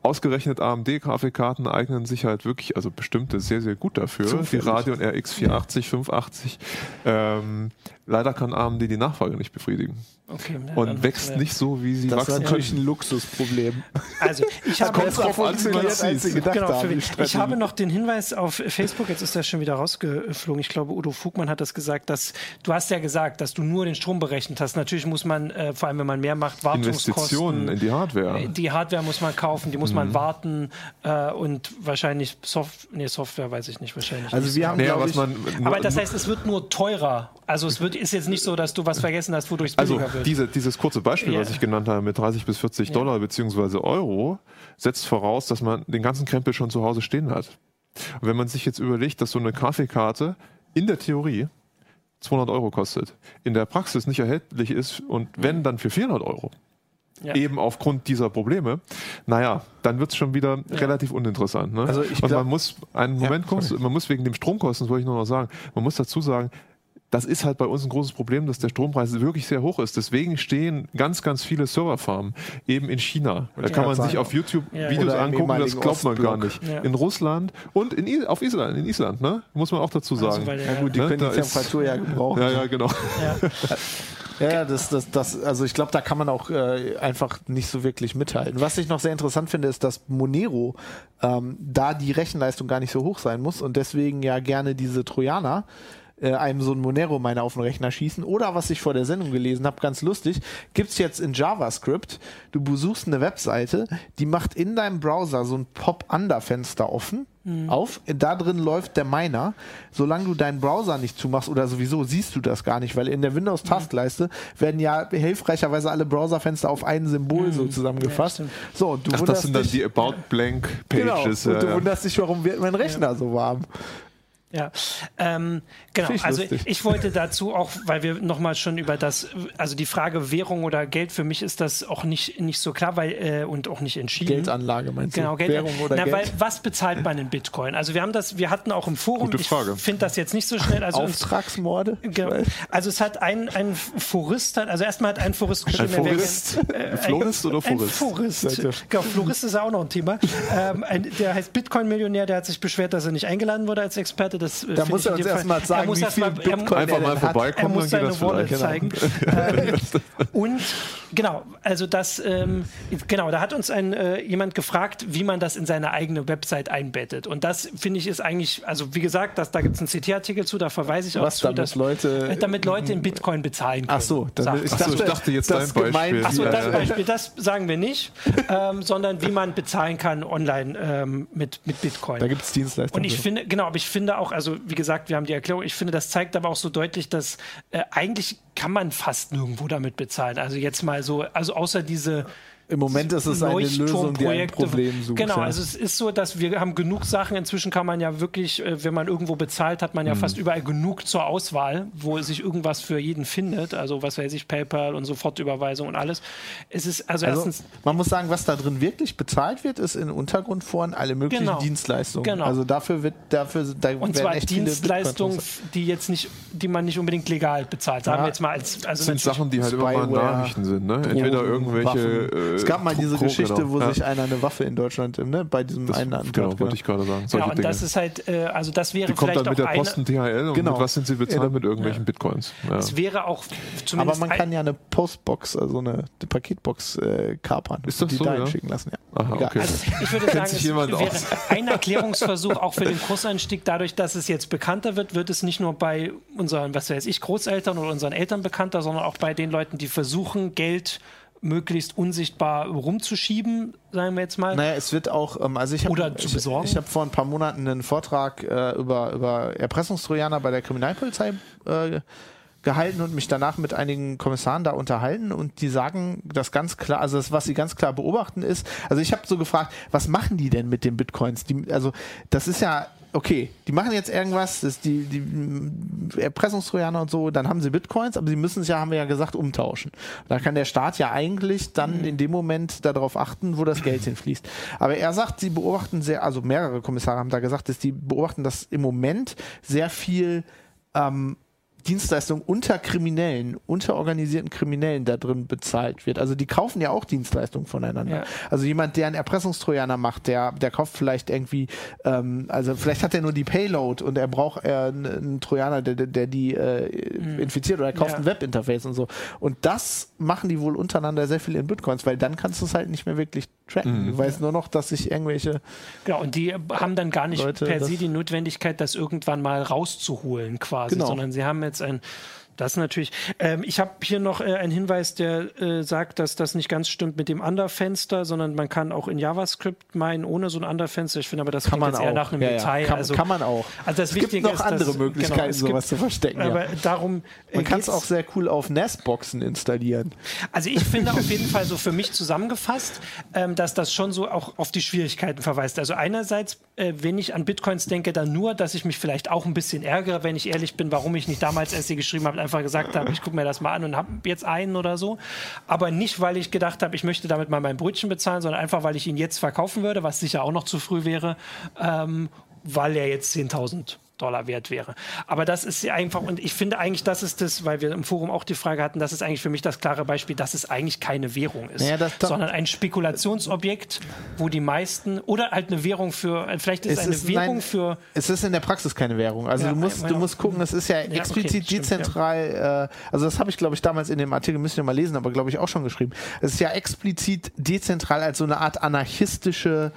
ausgerechnet AMD-Grafikkarten eignen sich halt wirklich, also bestimmte sehr, sehr gut dafür. Zufällig. Die Radeon RX 480, 580. Ähm, leider kann AMD die Nachfrage nicht befriedigen. Okay, ja, und wächst ja. nicht so, wie sie das wachsen. Das ist natürlich ein Luxusproblem. Also ich habe, drauf an, als sie gedacht genau, haben, ich habe noch den Hinweis auf Facebook, jetzt ist er schon wieder rausgeflogen. Ich glaube, Udo Fugmann hat das gesagt, dass du hast ja gesagt, dass du nur den Strom berechnet hast. Natürlich muss man, äh, vor allem wenn man mehr macht, Wartungskosten. Investitionen in die Hardware. Äh, die Hardware muss man kaufen, die muss mhm. man warten äh, und wahrscheinlich Soft nee, Software weiß ich nicht, wahrscheinlich. Also nicht wir haben, nee, was man, aber das heißt, es wird nur teurer. Also es wird, ist jetzt nicht so, dass du was vergessen hast, wodurch es also billiger wird. Diese, dieses kurze Beispiel, yeah. was ich genannt habe, mit 30 bis 40 yeah. Dollar beziehungsweise Euro, setzt voraus, dass man den ganzen Krempel schon zu Hause stehen hat. Und wenn man sich jetzt überlegt, dass so eine Kaffeekarte in der Theorie 200 Euro kostet, in der Praxis nicht erhältlich ist und wenn, dann für 400 Euro. Ja. Eben aufgrund dieser Probleme, naja, dann wird es schon wieder ja. relativ uninteressant. Ne? Also ich und man muss, einen Moment ja, man muss wegen dem Stromkosten, das wollte ich nur noch sagen, man muss dazu sagen, das ist halt bei uns ein großes Problem, dass der Strompreis wirklich sehr hoch ist. Deswegen stehen ganz, ganz viele Serverfarmen eben in China. Da kann man sich auf YouTube ja, Videos angucken, das glaubt man gar nicht. Ja. In Russland und in, auf Island, in Island, ne? Muss man auch dazu also, sagen. Also, ja gut, die ne? können die Temperatur ja gebrauchen. Ja, ja, genau. Ja, das, das, das, also ich glaube, da kann man auch äh, einfach nicht so wirklich mithalten. Was ich noch sehr interessant finde, ist, dass Monero ähm, da die Rechenleistung gar nicht so hoch sein muss und deswegen ja gerne diese Trojaner äh, einem so ein Monero-Miner auf den Rechner schießen. Oder was ich vor der Sendung gelesen habe, ganz lustig, gibt's jetzt in JavaScript, du besuchst eine Webseite, die macht in deinem Browser so ein Pop-Under-Fenster offen mhm. auf. Da drin läuft der Miner. Solange du deinen Browser nicht zumachst oder sowieso siehst du das gar nicht, weil in der Windows-Taskleiste mhm. werden ja hilfreicherweise alle Browserfenster auf ein Symbol mhm. so zusammengefasst. Ja, so, du Ach, das sind dann die About Blank Pages. Genau. Und du wunderst dich, warum wird mein Rechner ja. so warm. Ja, ähm, genau. Also ich wollte dazu auch, weil wir nochmal schon über das, also die Frage Währung oder Geld, für mich ist das auch nicht, nicht so klar, weil äh, und auch nicht entschieden. Geldanlage meinst genau, du? Geld, Währung oder Na, Geld? Weil, was bezahlt man in Bitcoin? Also wir haben das, wir hatten auch im Forum, Gute Frage. ich finde das jetzt nicht so schnell. Also Auftragsmorde? Genau. Also es hat ein, ein Forist, also erstmal hat ein Forist geschrieben. Ein Forist? Äh, Florist oder Forist? Ein Forist. Genau, Florist ist auch noch ein Thema. ähm, ein, der heißt Bitcoin-Millionär, der hat sich beschwert, dass er nicht eingeladen wurde als Experte. Das, äh, da muss er uns erstmal sagen, wie viel Bitcoin einfach mal vorbeikommen, er muss seine Wallet zeigen. ähm, und genau, also das, ähm, genau, da hat uns ein, äh, jemand gefragt, wie man das in seine eigene Website einbettet. Und das finde ich ist eigentlich, also wie gesagt, das, da gibt es einen CT-Artikel zu, da verweise ich auch Was, zu, damit dass Leute, äh, damit Leute in Bitcoin bezahlen können. Ach so, damit, ich, dachte, so, ich dachte jetzt dein Beispiel. Ach so, das Beispiel, das sagen wir nicht, ähm, sondern wie man bezahlen kann online ähm, mit, mit Bitcoin. Da gibt es Dienstleistungen. Und ich finde, genau, aber ich finde auch, also wie gesagt, wir haben die Erklärung, ich finde, das zeigt aber auch so deutlich, dass äh, eigentlich kann man fast nirgendwo damit bezahlen. Also jetzt mal so, also außer diese im Moment ist es eine Lösung, die ein Problem sucht. Genau, ja. also es ist so, dass wir haben genug Sachen. Inzwischen kann man ja wirklich, äh, wenn man irgendwo bezahlt, hat man ja mhm. fast überall genug zur Auswahl, wo sich irgendwas für jeden findet. Also was weiß ich, PayPal und Sofortüberweisung und alles. Es ist also, also erstens. Man muss sagen, was da drin wirklich bezahlt wird, ist in Untergrundforen alle möglichen genau. Dienstleistungen. Genau. Also dafür wird dafür da und zwar Dienstleistungen, die jetzt nicht, die man nicht unbedingt legal bezahlt. Sagen ja. wir jetzt mal als also das sind Sachen, die halt immer mal Nachrichten sind. Ne? Entweder irgendwelche Waffen. Es gab mal diese Geschichte, genau. wo ja. sich einer eine Waffe in Deutschland ne, bei diesem das, einen Attentat. Genau, wollte ich gerade sagen. Genau, und das ist halt, äh, also das wäre die kommt vielleicht dann mit der Posten DHL und genau. mit was sind sie bezahlt? Mit irgendwelchen ja. Bitcoins. Ja. Es wäre auch zumindest. Aber man kann ja eine Postbox, also eine, eine Paketbox äh, kapern. Ist das die so, da ja? schicken lassen, ja. Aha, okay. Also ich würde sagen, es wäre ein Erklärungsversuch auch für den Kursanstieg. Dadurch, dass es jetzt bekannter wird, wird es nicht nur bei unseren, was weiß ich, Großeltern oder unseren Eltern bekannter, sondern auch bei den Leuten, die versuchen, Geld möglichst unsichtbar rumzuschieben, sagen wir jetzt mal. Naja, es wird auch, ähm, also ich habe ich, ich habe vor ein paar Monaten einen Vortrag äh, über, über Erpressungstrojaner bei der Kriminalpolizei äh, gehalten und mich danach mit einigen Kommissaren da unterhalten und die sagen das ganz klar, also das, was sie ganz klar beobachten ist, also ich habe so gefragt, was machen die denn mit den Bitcoins? Die, also das ist ja okay, die machen jetzt irgendwas, das ist die, die Erpressungstrojaner und so, dann haben sie Bitcoins, aber sie müssen es ja, haben wir ja gesagt, umtauschen. Da kann der Staat ja eigentlich dann mhm. in dem Moment darauf achten, wo das Geld hinfließt. Aber er sagt, sie beobachten sehr, also mehrere Kommissare haben da gesagt, dass die beobachten, dass im Moment sehr viel ähm, Dienstleistung unter Kriminellen, unter organisierten Kriminellen da drin bezahlt wird. Also die kaufen ja auch Dienstleistungen voneinander. Ja. Also jemand, der einen Erpressungstrojaner macht, der, der kauft vielleicht irgendwie, ähm, also vielleicht hat er nur die Payload und er braucht äh, einen Trojaner, der, der, der die äh, mhm. infiziert oder er kauft ja. ein Webinterface und so. Und das machen die wohl untereinander sehr viel in Bitcoins, weil dann kannst du es halt nicht mehr wirklich tracken. Mhm. Du weißt nur noch, dass sich irgendwelche. Genau, und die haben dann gar nicht Leute per se die Notwendigkeit, das irgendwann mal rauszuholen quasi, genau. sondern sie haben jetzt ein das natürlich. Ähm, ich habe hier noch äh, einen Hinweis, der äh, sagt, dass das nicht ganz stimmt mit dem Underfenster, sondern man kann auch in JavaScript meinen ohne so ein Underfenster. Ich finde aber, das kann man jetzt auch. eher nach einem ja, Detail. Ja. Kann, also, kann man auch. Also das es gibt noch ist, andere dass, Möglichkeiten, genau, sowas gibt, zu verstecken. Aber ja. darum. Äh, man kann es auch sehr cool auf NAS-Boxen installieren. Also ich finde auf jeden Fall so für mich zusammengefasst, ähm, dass das schon so auch auf die Schwierigkeiten verweist. Also einerseits, äh, wenn ich an Bitcoins denke, dann nur, dass ich mich vielleicht auch ein bisschen ärgere, wenn ich ehrlich bin, warum ich nicht damals sie geschrieben habe, einfach gesagt habe, ich gucke mir das mal an und habe jetzt einen oder so. Aber nicht, weil ich gedacht habe, ich möchte damit mal mein Brötchen bezahlen, sondern einfach, weil ich ihn jetzt verkaufen würde, was sicher auch noch zu früh wäre, ähm, weil er jetzt 10.000 Dollar wert wäre. Aber das ist einfach, und ich finde eigentlich, das ist das, weil wir im Forum auch die Frage hatten, das ist eigentlich für mich das klare Beispiel, dass es eigentlich keine Währung ist, naja, sondern ein Spekulationsobjekt, wo die meisten, oder halt eine Währung für, vielleicht ist es, eine ist, Währung nein, für. Es ist in der Praxis keine Währung. Also ja, du musst, du musst gucken, es ist ja, ja explizit okay, dezentral, stimmt, ja. äh, also das habe ich, glaube ich, damals in dem Artikel, müsst ihr mal lesen, aber glaube ich auch schon geschrieben. Es ist ja explizit dezentral als so eine Art anarchistische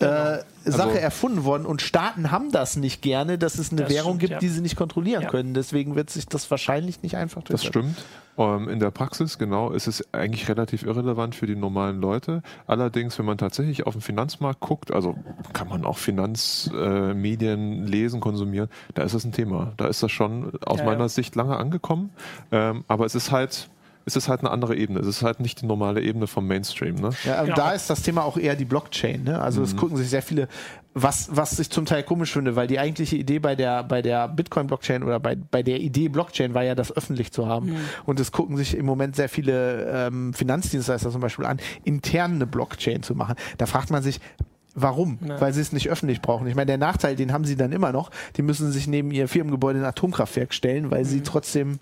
äh, Sache also, erfunden worden und Staaten haben das nicht gerne, dass es eine Währung stimmt, gibt, ja. die sie nicht kontrollieren ja. können. Deswegen wird sich das wahrscheinlich nicht einfach durchsetzen. Das stimmt. Ähm, in der Praxis, genau, ist es eigentlich relativ irrelevant für die normalen Leute. Allerdings, wenn man tatsächlich auf den Finanzmarkt guckt, also kann man auch Finanzmedien äh, lesen, konsumieren, da ist es ein Thema. Da ist das schon aus ja, meiner Sicht lange angekommen. Ähm, aber es ist halt ist es halt eine andere Ebene. Es ist halt nicht die normale Ebene vom Mainstream. Ne? Ja, und genau. da ist das Thema auch eher die Blockchain. Ne? Also mhm. es gucken sich sehr viele, was, was ich zum Teil komisch finde, weil die eigentliche Idee bei der, bei der Bitcoin-Blockchain oder bei, bei der Idee Blockchain war ja, das öffentlich zu haben. Mhm. Und es gucken sich im Moment sehr viele ähm, Finanzdienstleister zum Beispiel an, intern eine Blockchain zu machen. Da fragt man sich, Warum? Ja. Weil sie es nicht öffentlich brauchen. Ich meine, der Nachteil, den haben sie dann immer noch. Die müssen sich neben ihr Firmengebäude ein Atomkraftwerk stellen, weil mhm. sie trotzdem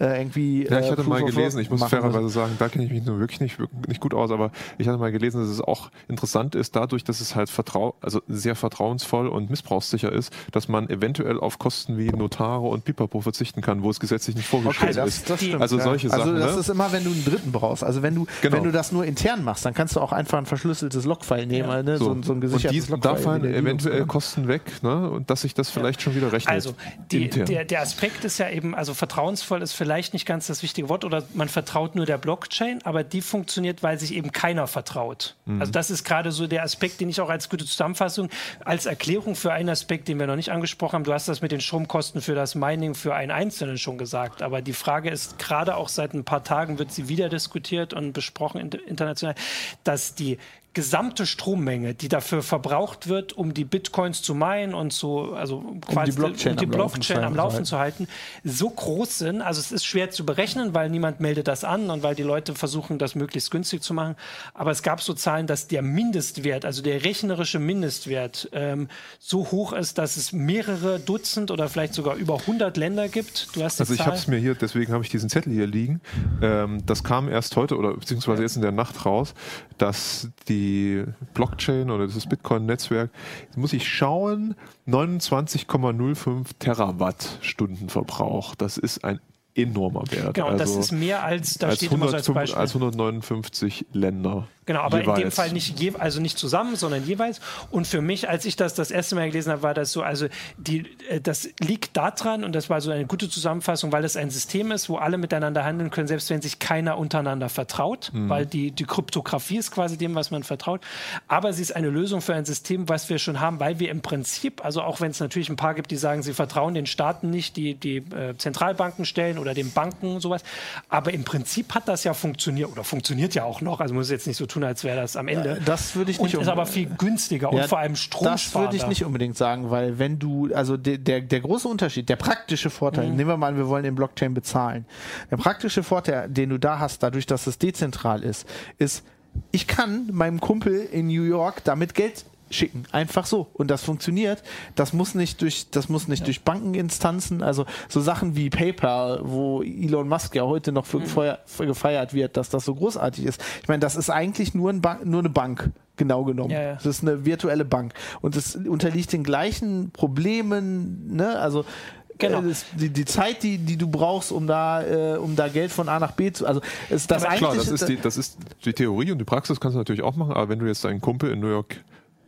äh, irgendwie. Ja, ich hatte äh, mal gelesen, ich muss fairerweise sagen, da kenne ich mich nur wirklich nicht, nicht gut aus, aber ich hatte mal gelesen, dass es auch interessant ist, dadurch, dass es halt vertrau also sehr vertrauensvoll und missbrauchssicher ist, dass man eventuell auf Kosten wie Notare und Pipapo verzichten kann, wo es gesetzlich nicht vorgeschrieben okay, das, ist. Das stimmt, also solche ja. Sachen. Also das ne? ist immer, wenn du einen Dritten brauchst. Also wenn du, genau. wenn du das nur intern machst, dann kannst du auch einfach ein verschlüsseltes Logfile nehmen, ja. ne? so. so, so ein gesichertes und die, Da fallen eventuell Kosten weg, ne? Und dass sich das vielleicht schon wieder rechnet. Also die, der, der Aspekt ist ja eben, also vertrauensvoll ist vielleicht nicht ganz das richtige Wort oder man vertraut nur der Blockchain, aber die funktioniert, weil sich eben keiner vertraut. Mhm. Also das ist gerade so der Aspekt, den ich auch als gute Zusammenfassung, als Erklärung für einen Aspekt, den wir noch nicht angesprochen haben. Du hast das mit den Stromkosten für das Mining für einen Einzelnen schon gesagt, aber die Frage ist gerade auch seit ein paar Tagen wird sie wieder diskutiert und besprochen international, dass die gesamte Strommenge, die dafür verbraucht wird, um die Bitcoins zu meinen und zu, also quasi um die Blockchain, um die am, Blockchain Laufen am Laufen zu halten, so groß sind. Also es ist schwer zu berechnen, weil niemand meldet das an und weil die Leute versuchen, das möglichst günstig zu machen. Aber es gab so Zahlen, dass der Mindestwert, also der rechnerische Mindestwert, ähm, so hoch ist, dass es mehrere Dutzend oder vielleicht sogar über 100 Länder gibt. Du hast also ich habe es mir hier, deswegen habe ich diesen Zettel hier liegen. Ähm, das kam erst heute oder beziehungsweise ja. jetzt in der Nacht raus, dass die die Blockchain oder das Bitcoin-Netzwerk, muss ich schauen, 29,05 Terawattstunden Verbrauch. Das ist ein enormer Wert. Genau, also das ist mehr als, da als steht 105, immer so als Beispiel. Als 159 Länder. Genau, aber jeweils. in dem Fall nicht, je, also nicht zusammen, sondern jeweils. Und für mich, als ich das das erste Mal gelesen habe, war das so, also die, äh, das liegt daran, und das war so eine gute Zusammenfassung, weil es ein System ist, wo alle miteinander handeln können, selbst wenn sich keiner untereinander vertraut, mhm. weil die, die Kryptographie ist quasi dem, was man vertraut. Aber sie ist eine Lösung für ein System, was wir schon haben, weil wir im Prinzip, also auch wenn es natürlich ein paar gibt, die sagen, sie vertrauen den Staaten nicht, die die äh, Zentralbanken stellen oder den Banken und sowas. Aber im Prinzip hat das ja funktioniert oder funktioniert ja auch noch. Also muss jetzt nicht so tun, als wäre das am Ende. Ja, das würde ich nicht. Und ist aber viel günstiger ja, und vor allem Das würde ich nicht unbedingt sagen, weil wenn du, also der, der, der große Unterschied, der praktische Vorteil, mhm. nehmen wir mal an, wir wollen in Blockchain bezahlen. Der praktische Vorteil, den du da hast, dadurch, dass es dezentral ist, ist, ich kann meinem Kumpel in New York damit Geld schicken. Einfach so. Und das funktioniert. Das muss nicht durch, das muss nicht ja. durch Bankeninstanzen, also so Sachen wie PayPal, wo Elon Musk ja heute noch für, mhm. für gefeiert wird, dass das so großartig ist. Ich meine, das ist eigentlich nur, ein nur eine Bank genau genommen. Ja, ja. Das ist eine virtuelle Bank. Und es unterliegt den gleichen Problemen, ne? Also Genau. Äh, die, die Zeit, die, die du brauchst, um da, äh, um da Geld von A nach B zu. Also ist das ja, Klar, das ist, die, das ist die Theorie und die Praxis kannst du natürlich auch machen, aber wenn du jetzt deinen Kumpel in New York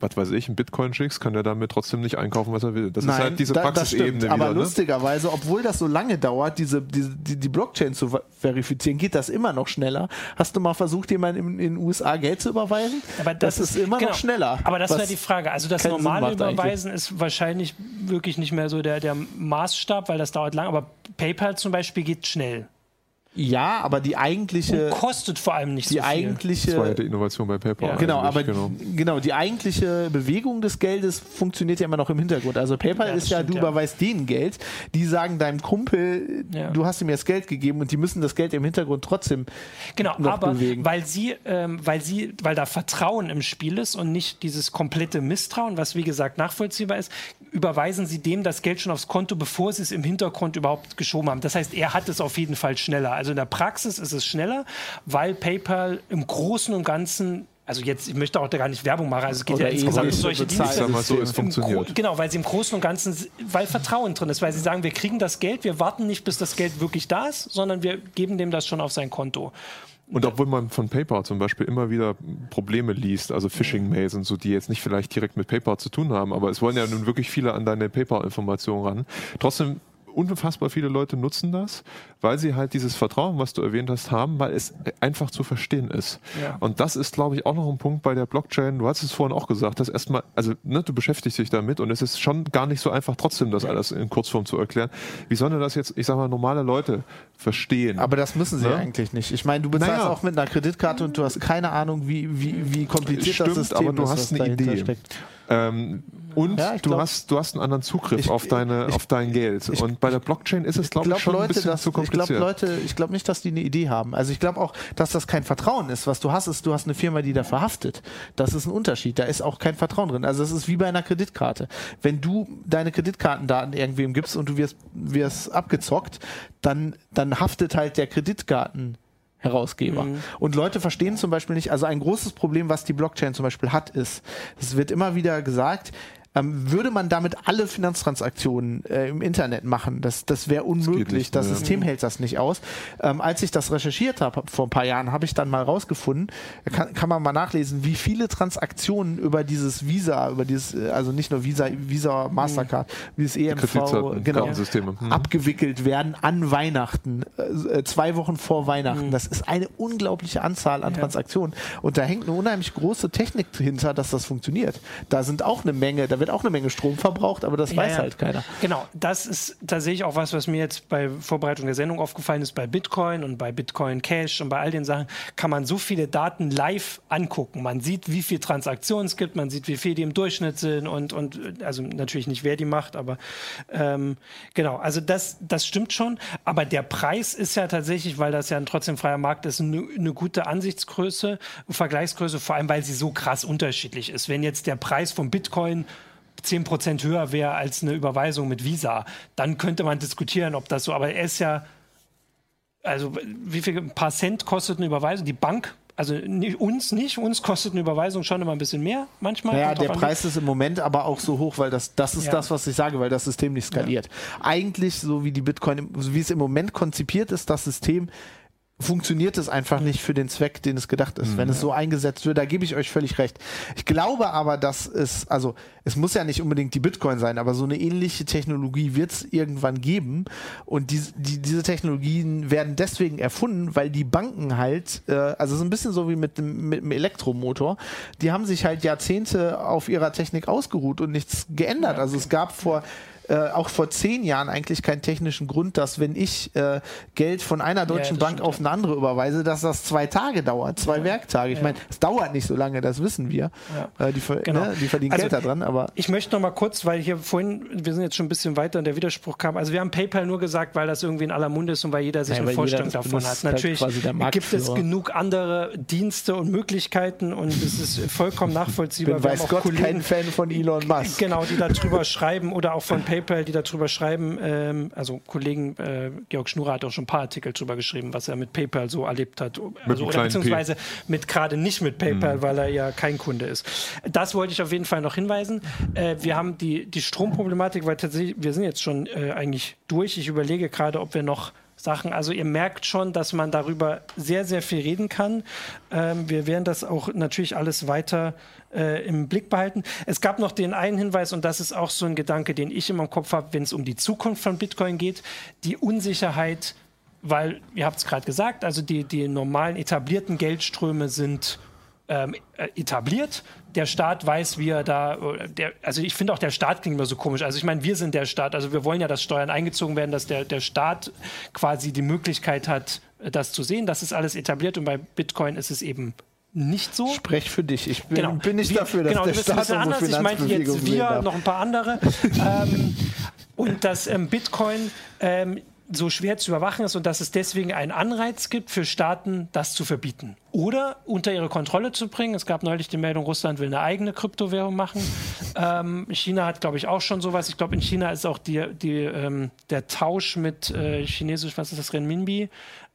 was weiß ich, einen Bitcoin schickst, kann er damit trotzdem nicht einkaufen, was er will. Das Nein, ist halt diese Praxisebene wieder. Aber ne? lustigerweise, obwohl das so lange dauert, diese, diese die, die, Blockchain zu verifizieren, geht das immer noch schneller. Hast du mal versucht, jemandem in, in den USA Geld zu überweisen? Aber das, das ist, ist, immer genau. noch schneller. Aber das wäre die Frage. Also das normale Überweisen eigentlich. ist wahrscheinlich wirklich nicht mehr so der, der Maßstab, weil das dauert lang. Aber PayPal zum Beispiel geht schnell. Ja, aber die eigentliche. Und kostet vor allem nicht die so viel. Eigentliche, das war ja die Innovation bei PayPal. Ja. Genau, aber genau. genau. die eigentliche Bewegung des Geldes funktioniert ja immer noch im Hintergrund. Also PayPal ja, ist ja, stimmt, du überweist denen Geld, die sagen deinem Kumpel, du hast ihm jetzt Geld gegeben und die müssen das Geld im Hintergrund trotzdem genau, noch aber bewegen. weil sie, ähm, weil sie, weil da Vertrauen im Spiel ist und nicht dieses komplette Misstrauen, was wie gesagt nachvollziehbar ist, überweisen sie dem das Geld schon aufs Konto, bevor sie es im Hintergrund überhaupt geschoben haben. Das heißt, er hat es auf jeden Fall schneller. Also in der Praxis ist es schneller, weil PayPal im Großen und Ganzen also jetzt, ich möchte auch da gar nicht Werbung machen, also es geht Oder ja insgesamt um solche Dienste. Mal so, es funktioniert. Genau, weil sie im Großen und Ganzen, weil Vertrauen drin ist, weil sie sagen, wir kriegen das Geld, wir warten nicht, bis das Geld wirklich da ist, sondern wir geben dem das schon auf sein Konto. Und obwohl man von PayPal zum Beispiel immer wieder Probleme liest, also Phishing-Mails und so, die jetzt nicht vielleicht direkt mit PayPal zu tun haben, aber es wollen ja nun wirklich viele an deine PayPal-Informationen ran. Trotzdem unfassbar viele Leute nutzen das, weil sie halt dieses Vertrauen, was du erwähnt hast, haben, weil es einfach zu verstehen ist. Ja. Und das ist, glaube ich, auch noch ein Punkt bei der Blockchain. Du hast es vorhin auch gesagt, dass erstmal, also ne, du beschäftigst dich damit und es ist schon gar nicht so einfach, trotzdem das alles in Kurzform zu erklären. Wie sollen das jetzt, ich sag mal, normale Leute verstehen? Aber das müssen sie ja? Ne? eigentlich nicht. Ich meine, du bezahlst naja. auch mit einer Kreditkarte und du hast keine Ahnung, wie, wie, wie kompliziert Stimmt, das System aber du ist, hast eine Idee. Steckt. Ähm, und ja, du, glaub, hast, du hast einen anderen Zugriff ich, auf, deine, ich, auf dein Geld. Ich, und bei der Blockchain ist es, glaube ich, glaub, schon Leute, ein bisschen das, zu kompliziert. Ich glaube, Leute, ich glaube nicht, dass die eine Idee haben. Also ich glaube auch, dass das kein Vertrauen ist. Was du hast, ist, du hast eine Firma, die da verhaftet. Das ist ein Unterschied. Da ist auch kein Vertrauen drin. Also es ist wie bei einer Kreditkarte. Wenn du deine Kreditkartendaten irgendwem gibst und du wirst, wirst abgezockt, dann, dann haftet halt der Kreditkarten Herausgeber. Mhm. Und Leute verstehen zum Beispiel nicht, also ein großes Problem, was die Blockchain zum Beispiel hat, ist, es wird immer wieder gesagt, ähm, würde man damit alle Finanztransaktionen äh, im Internet machen, das, das wäre unmöglich. Das, das System hält das nicht aus. Ähm, als ich das recherchiert habe vor ein paar Jahren, habe ich dann mal rausgefunden, kann, kann man mal nachlesen, wie viele Transaktionen über dieses Visa, über dieses, äh, also nicht nur Visa, Visa Mastercard, wie das EMV, genau, mhm. abgewickelt werden an Weihnachten, äh, äh, zwei Wochen vor Weihnachten. Mhm. Das ist eine unglaubliche Anzahl an ja. Transaktionen und da hängt eine unheimlich große Technik hinter, dass das funktioniert. Da sind auch eine Menge, da wird auch eine Menge Strom verbraucht, aber das ja, weiß halt keiner. Genau, das ist tatsächlich auch was, was mir jetzt bei Vorbereitung der Sendung aufgefallen ist. Bei Bitcoin und bei Bitcoin Cash und bei all den Sachen kann man so viele Daten live angucken. Man sieht, wie viele Transaktionen es gibt, man sieht, wie viel die im Durchschnitt sind und, und also natürlich nicht, wer die macht, aber ähm, genau, also das, das stimmt schon. Aber der Preis ist ja tatsächlich, weil das ja ein trotzdem freier Markt ist, eine, eine gute Ansichtsgröße, Vergleichsgröße, vor allem weil sie so krass unterschiedlich ist. Wenn jetzt der Preis von Bitcoin 10% höher wäre als eine Überweisung mit Visa, dann könnte man diskutieren, ob das so, aber er ist ja, also wie viel, ein paar Cent kostet eine Überweisung, die Bank also uns nicht, uns kostet eine Überweisung schon immer ein bisschen mehr manchmal. Ja, der Preis ist im Moment aber auch so hoch, weil das, das ist ja. das, was ich sage, weil das System nicht skaliert. Ja. Eigentlich, so wie die Bitcoin, so wie es im Moment konzipiert ist, das System funktioniert es einfach nicht für den Zweck, den es gedacht ist, mhm. wenn es so eingesetzt wird. Da gebe ich euch völlig recht. Ich glaube aber, dass es, also es muss ja nicht unbedingt die Bitcoin sein, aber so eine ähnliche Technologie wird es irgendwann geben. Und die, die, diese Technologien werden deswegen erfunden, weil die Banken halt, äh, also so ein bisschen so wie mit dem, mit dem Elektromotor, die haben sich halt Jahrzehnte auf ihrer Technik ausgeruht und nichts geändert. Also es gab vor äh, auch vor zehn Jahren eigentlich keinen technischen Grund, dass wenn ich äh, Geld von einer deutschen ja, Bank stimmt, auf eine andere überweise, dass das zwei Tage dauert, zwei ja. Werktage. Ich ja. meine, es dauert nicht so lange, das wissen wir. Äh, die, genau. ne, die, verdienen also, Geld daran, aber. Ich möchte noch mal kurz, weil hier vorhin, wir sind jetzt schon ein bisschen weiter und der Widerspruch kam. Also wir haben PayPal nur gesagt, weil das irgendwie in aller Munde ist und weil jeder sich eine Vorstellung davon hat. Natürlich halt gibt es genug andere Dienste und Möglichkeiten und es ist vollkommen nachvollziehbar. Ich bin weiß Gott Kollegen, kein Fan von Elon Musk. Genau, die darüber schreiben oder auch von PayPal PayPal, die darüber schreiben, ähm, also Kollegen, äh, Georg Schnurer hat auch schon ein paar Artikel darüber geschrieben, was er mit PayPal so erlebt hat. Also, oder beziehungsweise P. mit gerade nicht mit PayPal, mhm. weil er ja kein Kunde ist. Das wollte ich auf jeden Fall noch hinweisen. Äh, wir haben die, die Stromproblematik, weil tatsächlich, wir sind jetzt schon äh, eigentlich durch. Ich überlege gerade, ob wir noch Sachen. Also ihr merkt schon, dass man darüber sehr, sehr viel reden kann. Ähm, wir werden das auch natürlich alles weiter äh, im Blick behalten. Es gab noch den einen Hinweis, und das ist auch so ein Gedanke, den ich immer im Kopf habe, wenn es um die Zukunft von Bitcoin geht, die Unsicherheit, weil, ihr habt es gerade gesagt, also die, die normalen etablierten Geldströme sind ähm, äh, etabliert. Der Staat weiß, wie er da, der, also ich finde auch der Staat klingt immer so komisch. Also ich meine, wir sind der Staat, also wir wollen ja, dass Steuern eingezogen werden, dass der, der Staat quasi die Möglichkeit hat, das zu sehen. Das ist alles etabliert und bei Bitcoin ist es eben nicht so. Sprech für dich. Ich bin, genau. bin nicht wir, dafür, dass genau, der Staat unsere anders. Ich meinte jetzt wir, noch ein paar andere. ähm, und dass ähm, Bitcoin ähm, so schwer zu überwachen ist und dass es deswegen einen Anreiz gibt für Staaten, das zu verbieten oder unter ihre Kontrolle zu bringen. Es gab neulich die Meldung, Russland will eine eigene Kryptowährung machen. Ähm, China hat, glaube ich, auch schon sowas. Ich glaube, in China ist auch die, die, ähm, der Tausch mit äh, chinesisch, was ist das, Renminbi,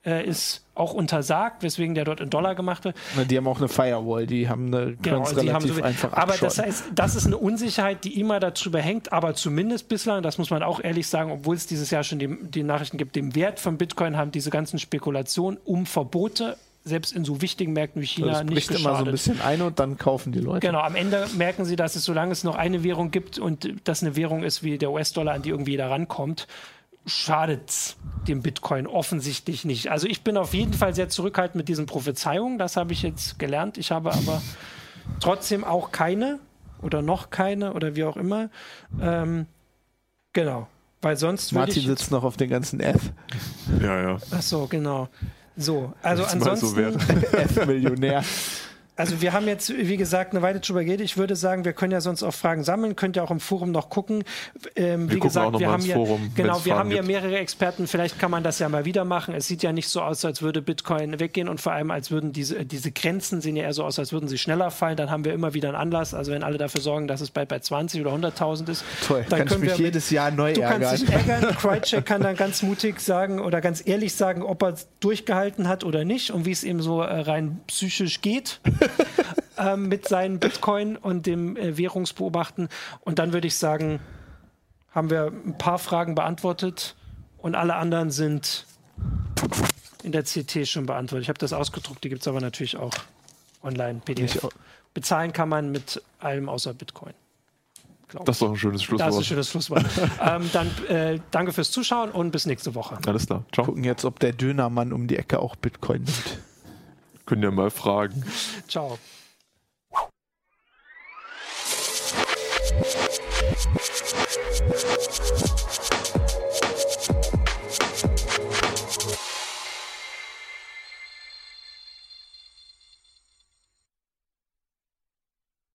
äh, ist auch untersagt, weswegen der dort in Dollar gemacht wird. die haben auch eine Firewall, die haben eine genau, relativ haben so, einfach Aber das heißt, das ist eine Unsicherheit, die immer darüber hängt, aber zumindest bislang, das muss man auch ehrlich sagen, obwohl es dieses Jahr schon die, die Nachrichten gibt, den Wert von Bitcoin haben diese ganzen Spekulationen um Verbote selbst in so wichtigen Märkten wie China das nicht bricht immer so ein bisschen ein und dann kaufen die Leute. Genau, am Ende merken sie, dass es, solange es noch eine Währung gibt und das eine Währung ist wie der US-Dollar, an die irgendwie jeder rankommt, schadet dem Bitcoin offensichtlich nicht. Also ich bin auf jeden Fall sehr zurückhaltend mit diesen Prophezeiungen, das habe ich jetzt gelernt. Ich habe aber trotzdem auch keine oder noch keine oder wie auch immer. Ähm, genau. Weil sonst Martin ich, sitzt noch auf den ganzen F. Ja, ja. Ach so, genau. So, also mal so ansonsten. F-Millionär. Also wir haben jetzt, wie gesagt, eine Weile drüber geredet. Ich würde sagen, wir können ja sonst auch Fragen sammeln. Könnt ihr auch im Forum noch gucken. Ähm, Wir wie gucken gesagt, wir haben hier, Forum, genau, wir Fragen haben hier mehrere Experten. Vielleicht kann man das ja mal wieder machen. Es sieht ja nicht so aus, als würde Bitcoin weggehen und vor allem, als würden diese, diese Grenzen sehen ja eher so aus, als würden sie schneller fallen. Dann haben wir immer wieder einen Anlass. Also wenn alle dafür sorgen, dass es bald bei 20 oder 100.000 ist, Toll, dann können wir jedes Jahr neu Du ärgern. kannst dich ärgern. Crycheck kann dann ganz mutig sagen oder ganz ehrlich sagen, ob er es durchgehalten hat oder nicht und wie es ihm so äh, rein psychisch geht ähm, mit seinen Bitcoin und dem äh, Währungsbeobachten. Und dann würde ich sagen, haben wir ein paar Fragen beantwortet und alle anderen sind in der CT schon beantwortet. Ich habe das ausgedruckt, die gibt es aber natürlich auch online, PDF. Auch. Bezahlen kann man mit allem außer Bitcoin. Das ist doch ein schönes das ist ein Schlusswort. schönes Schlusswort. ähm, dann äh, danke fürs Zuschauen und bis nächste Woche. Alles klar. Ciao. Gucken jetzt, ob der Dönermann um die Ecke auch Bitcoin nimmt. Könnt ihr mal fragen. Ciao.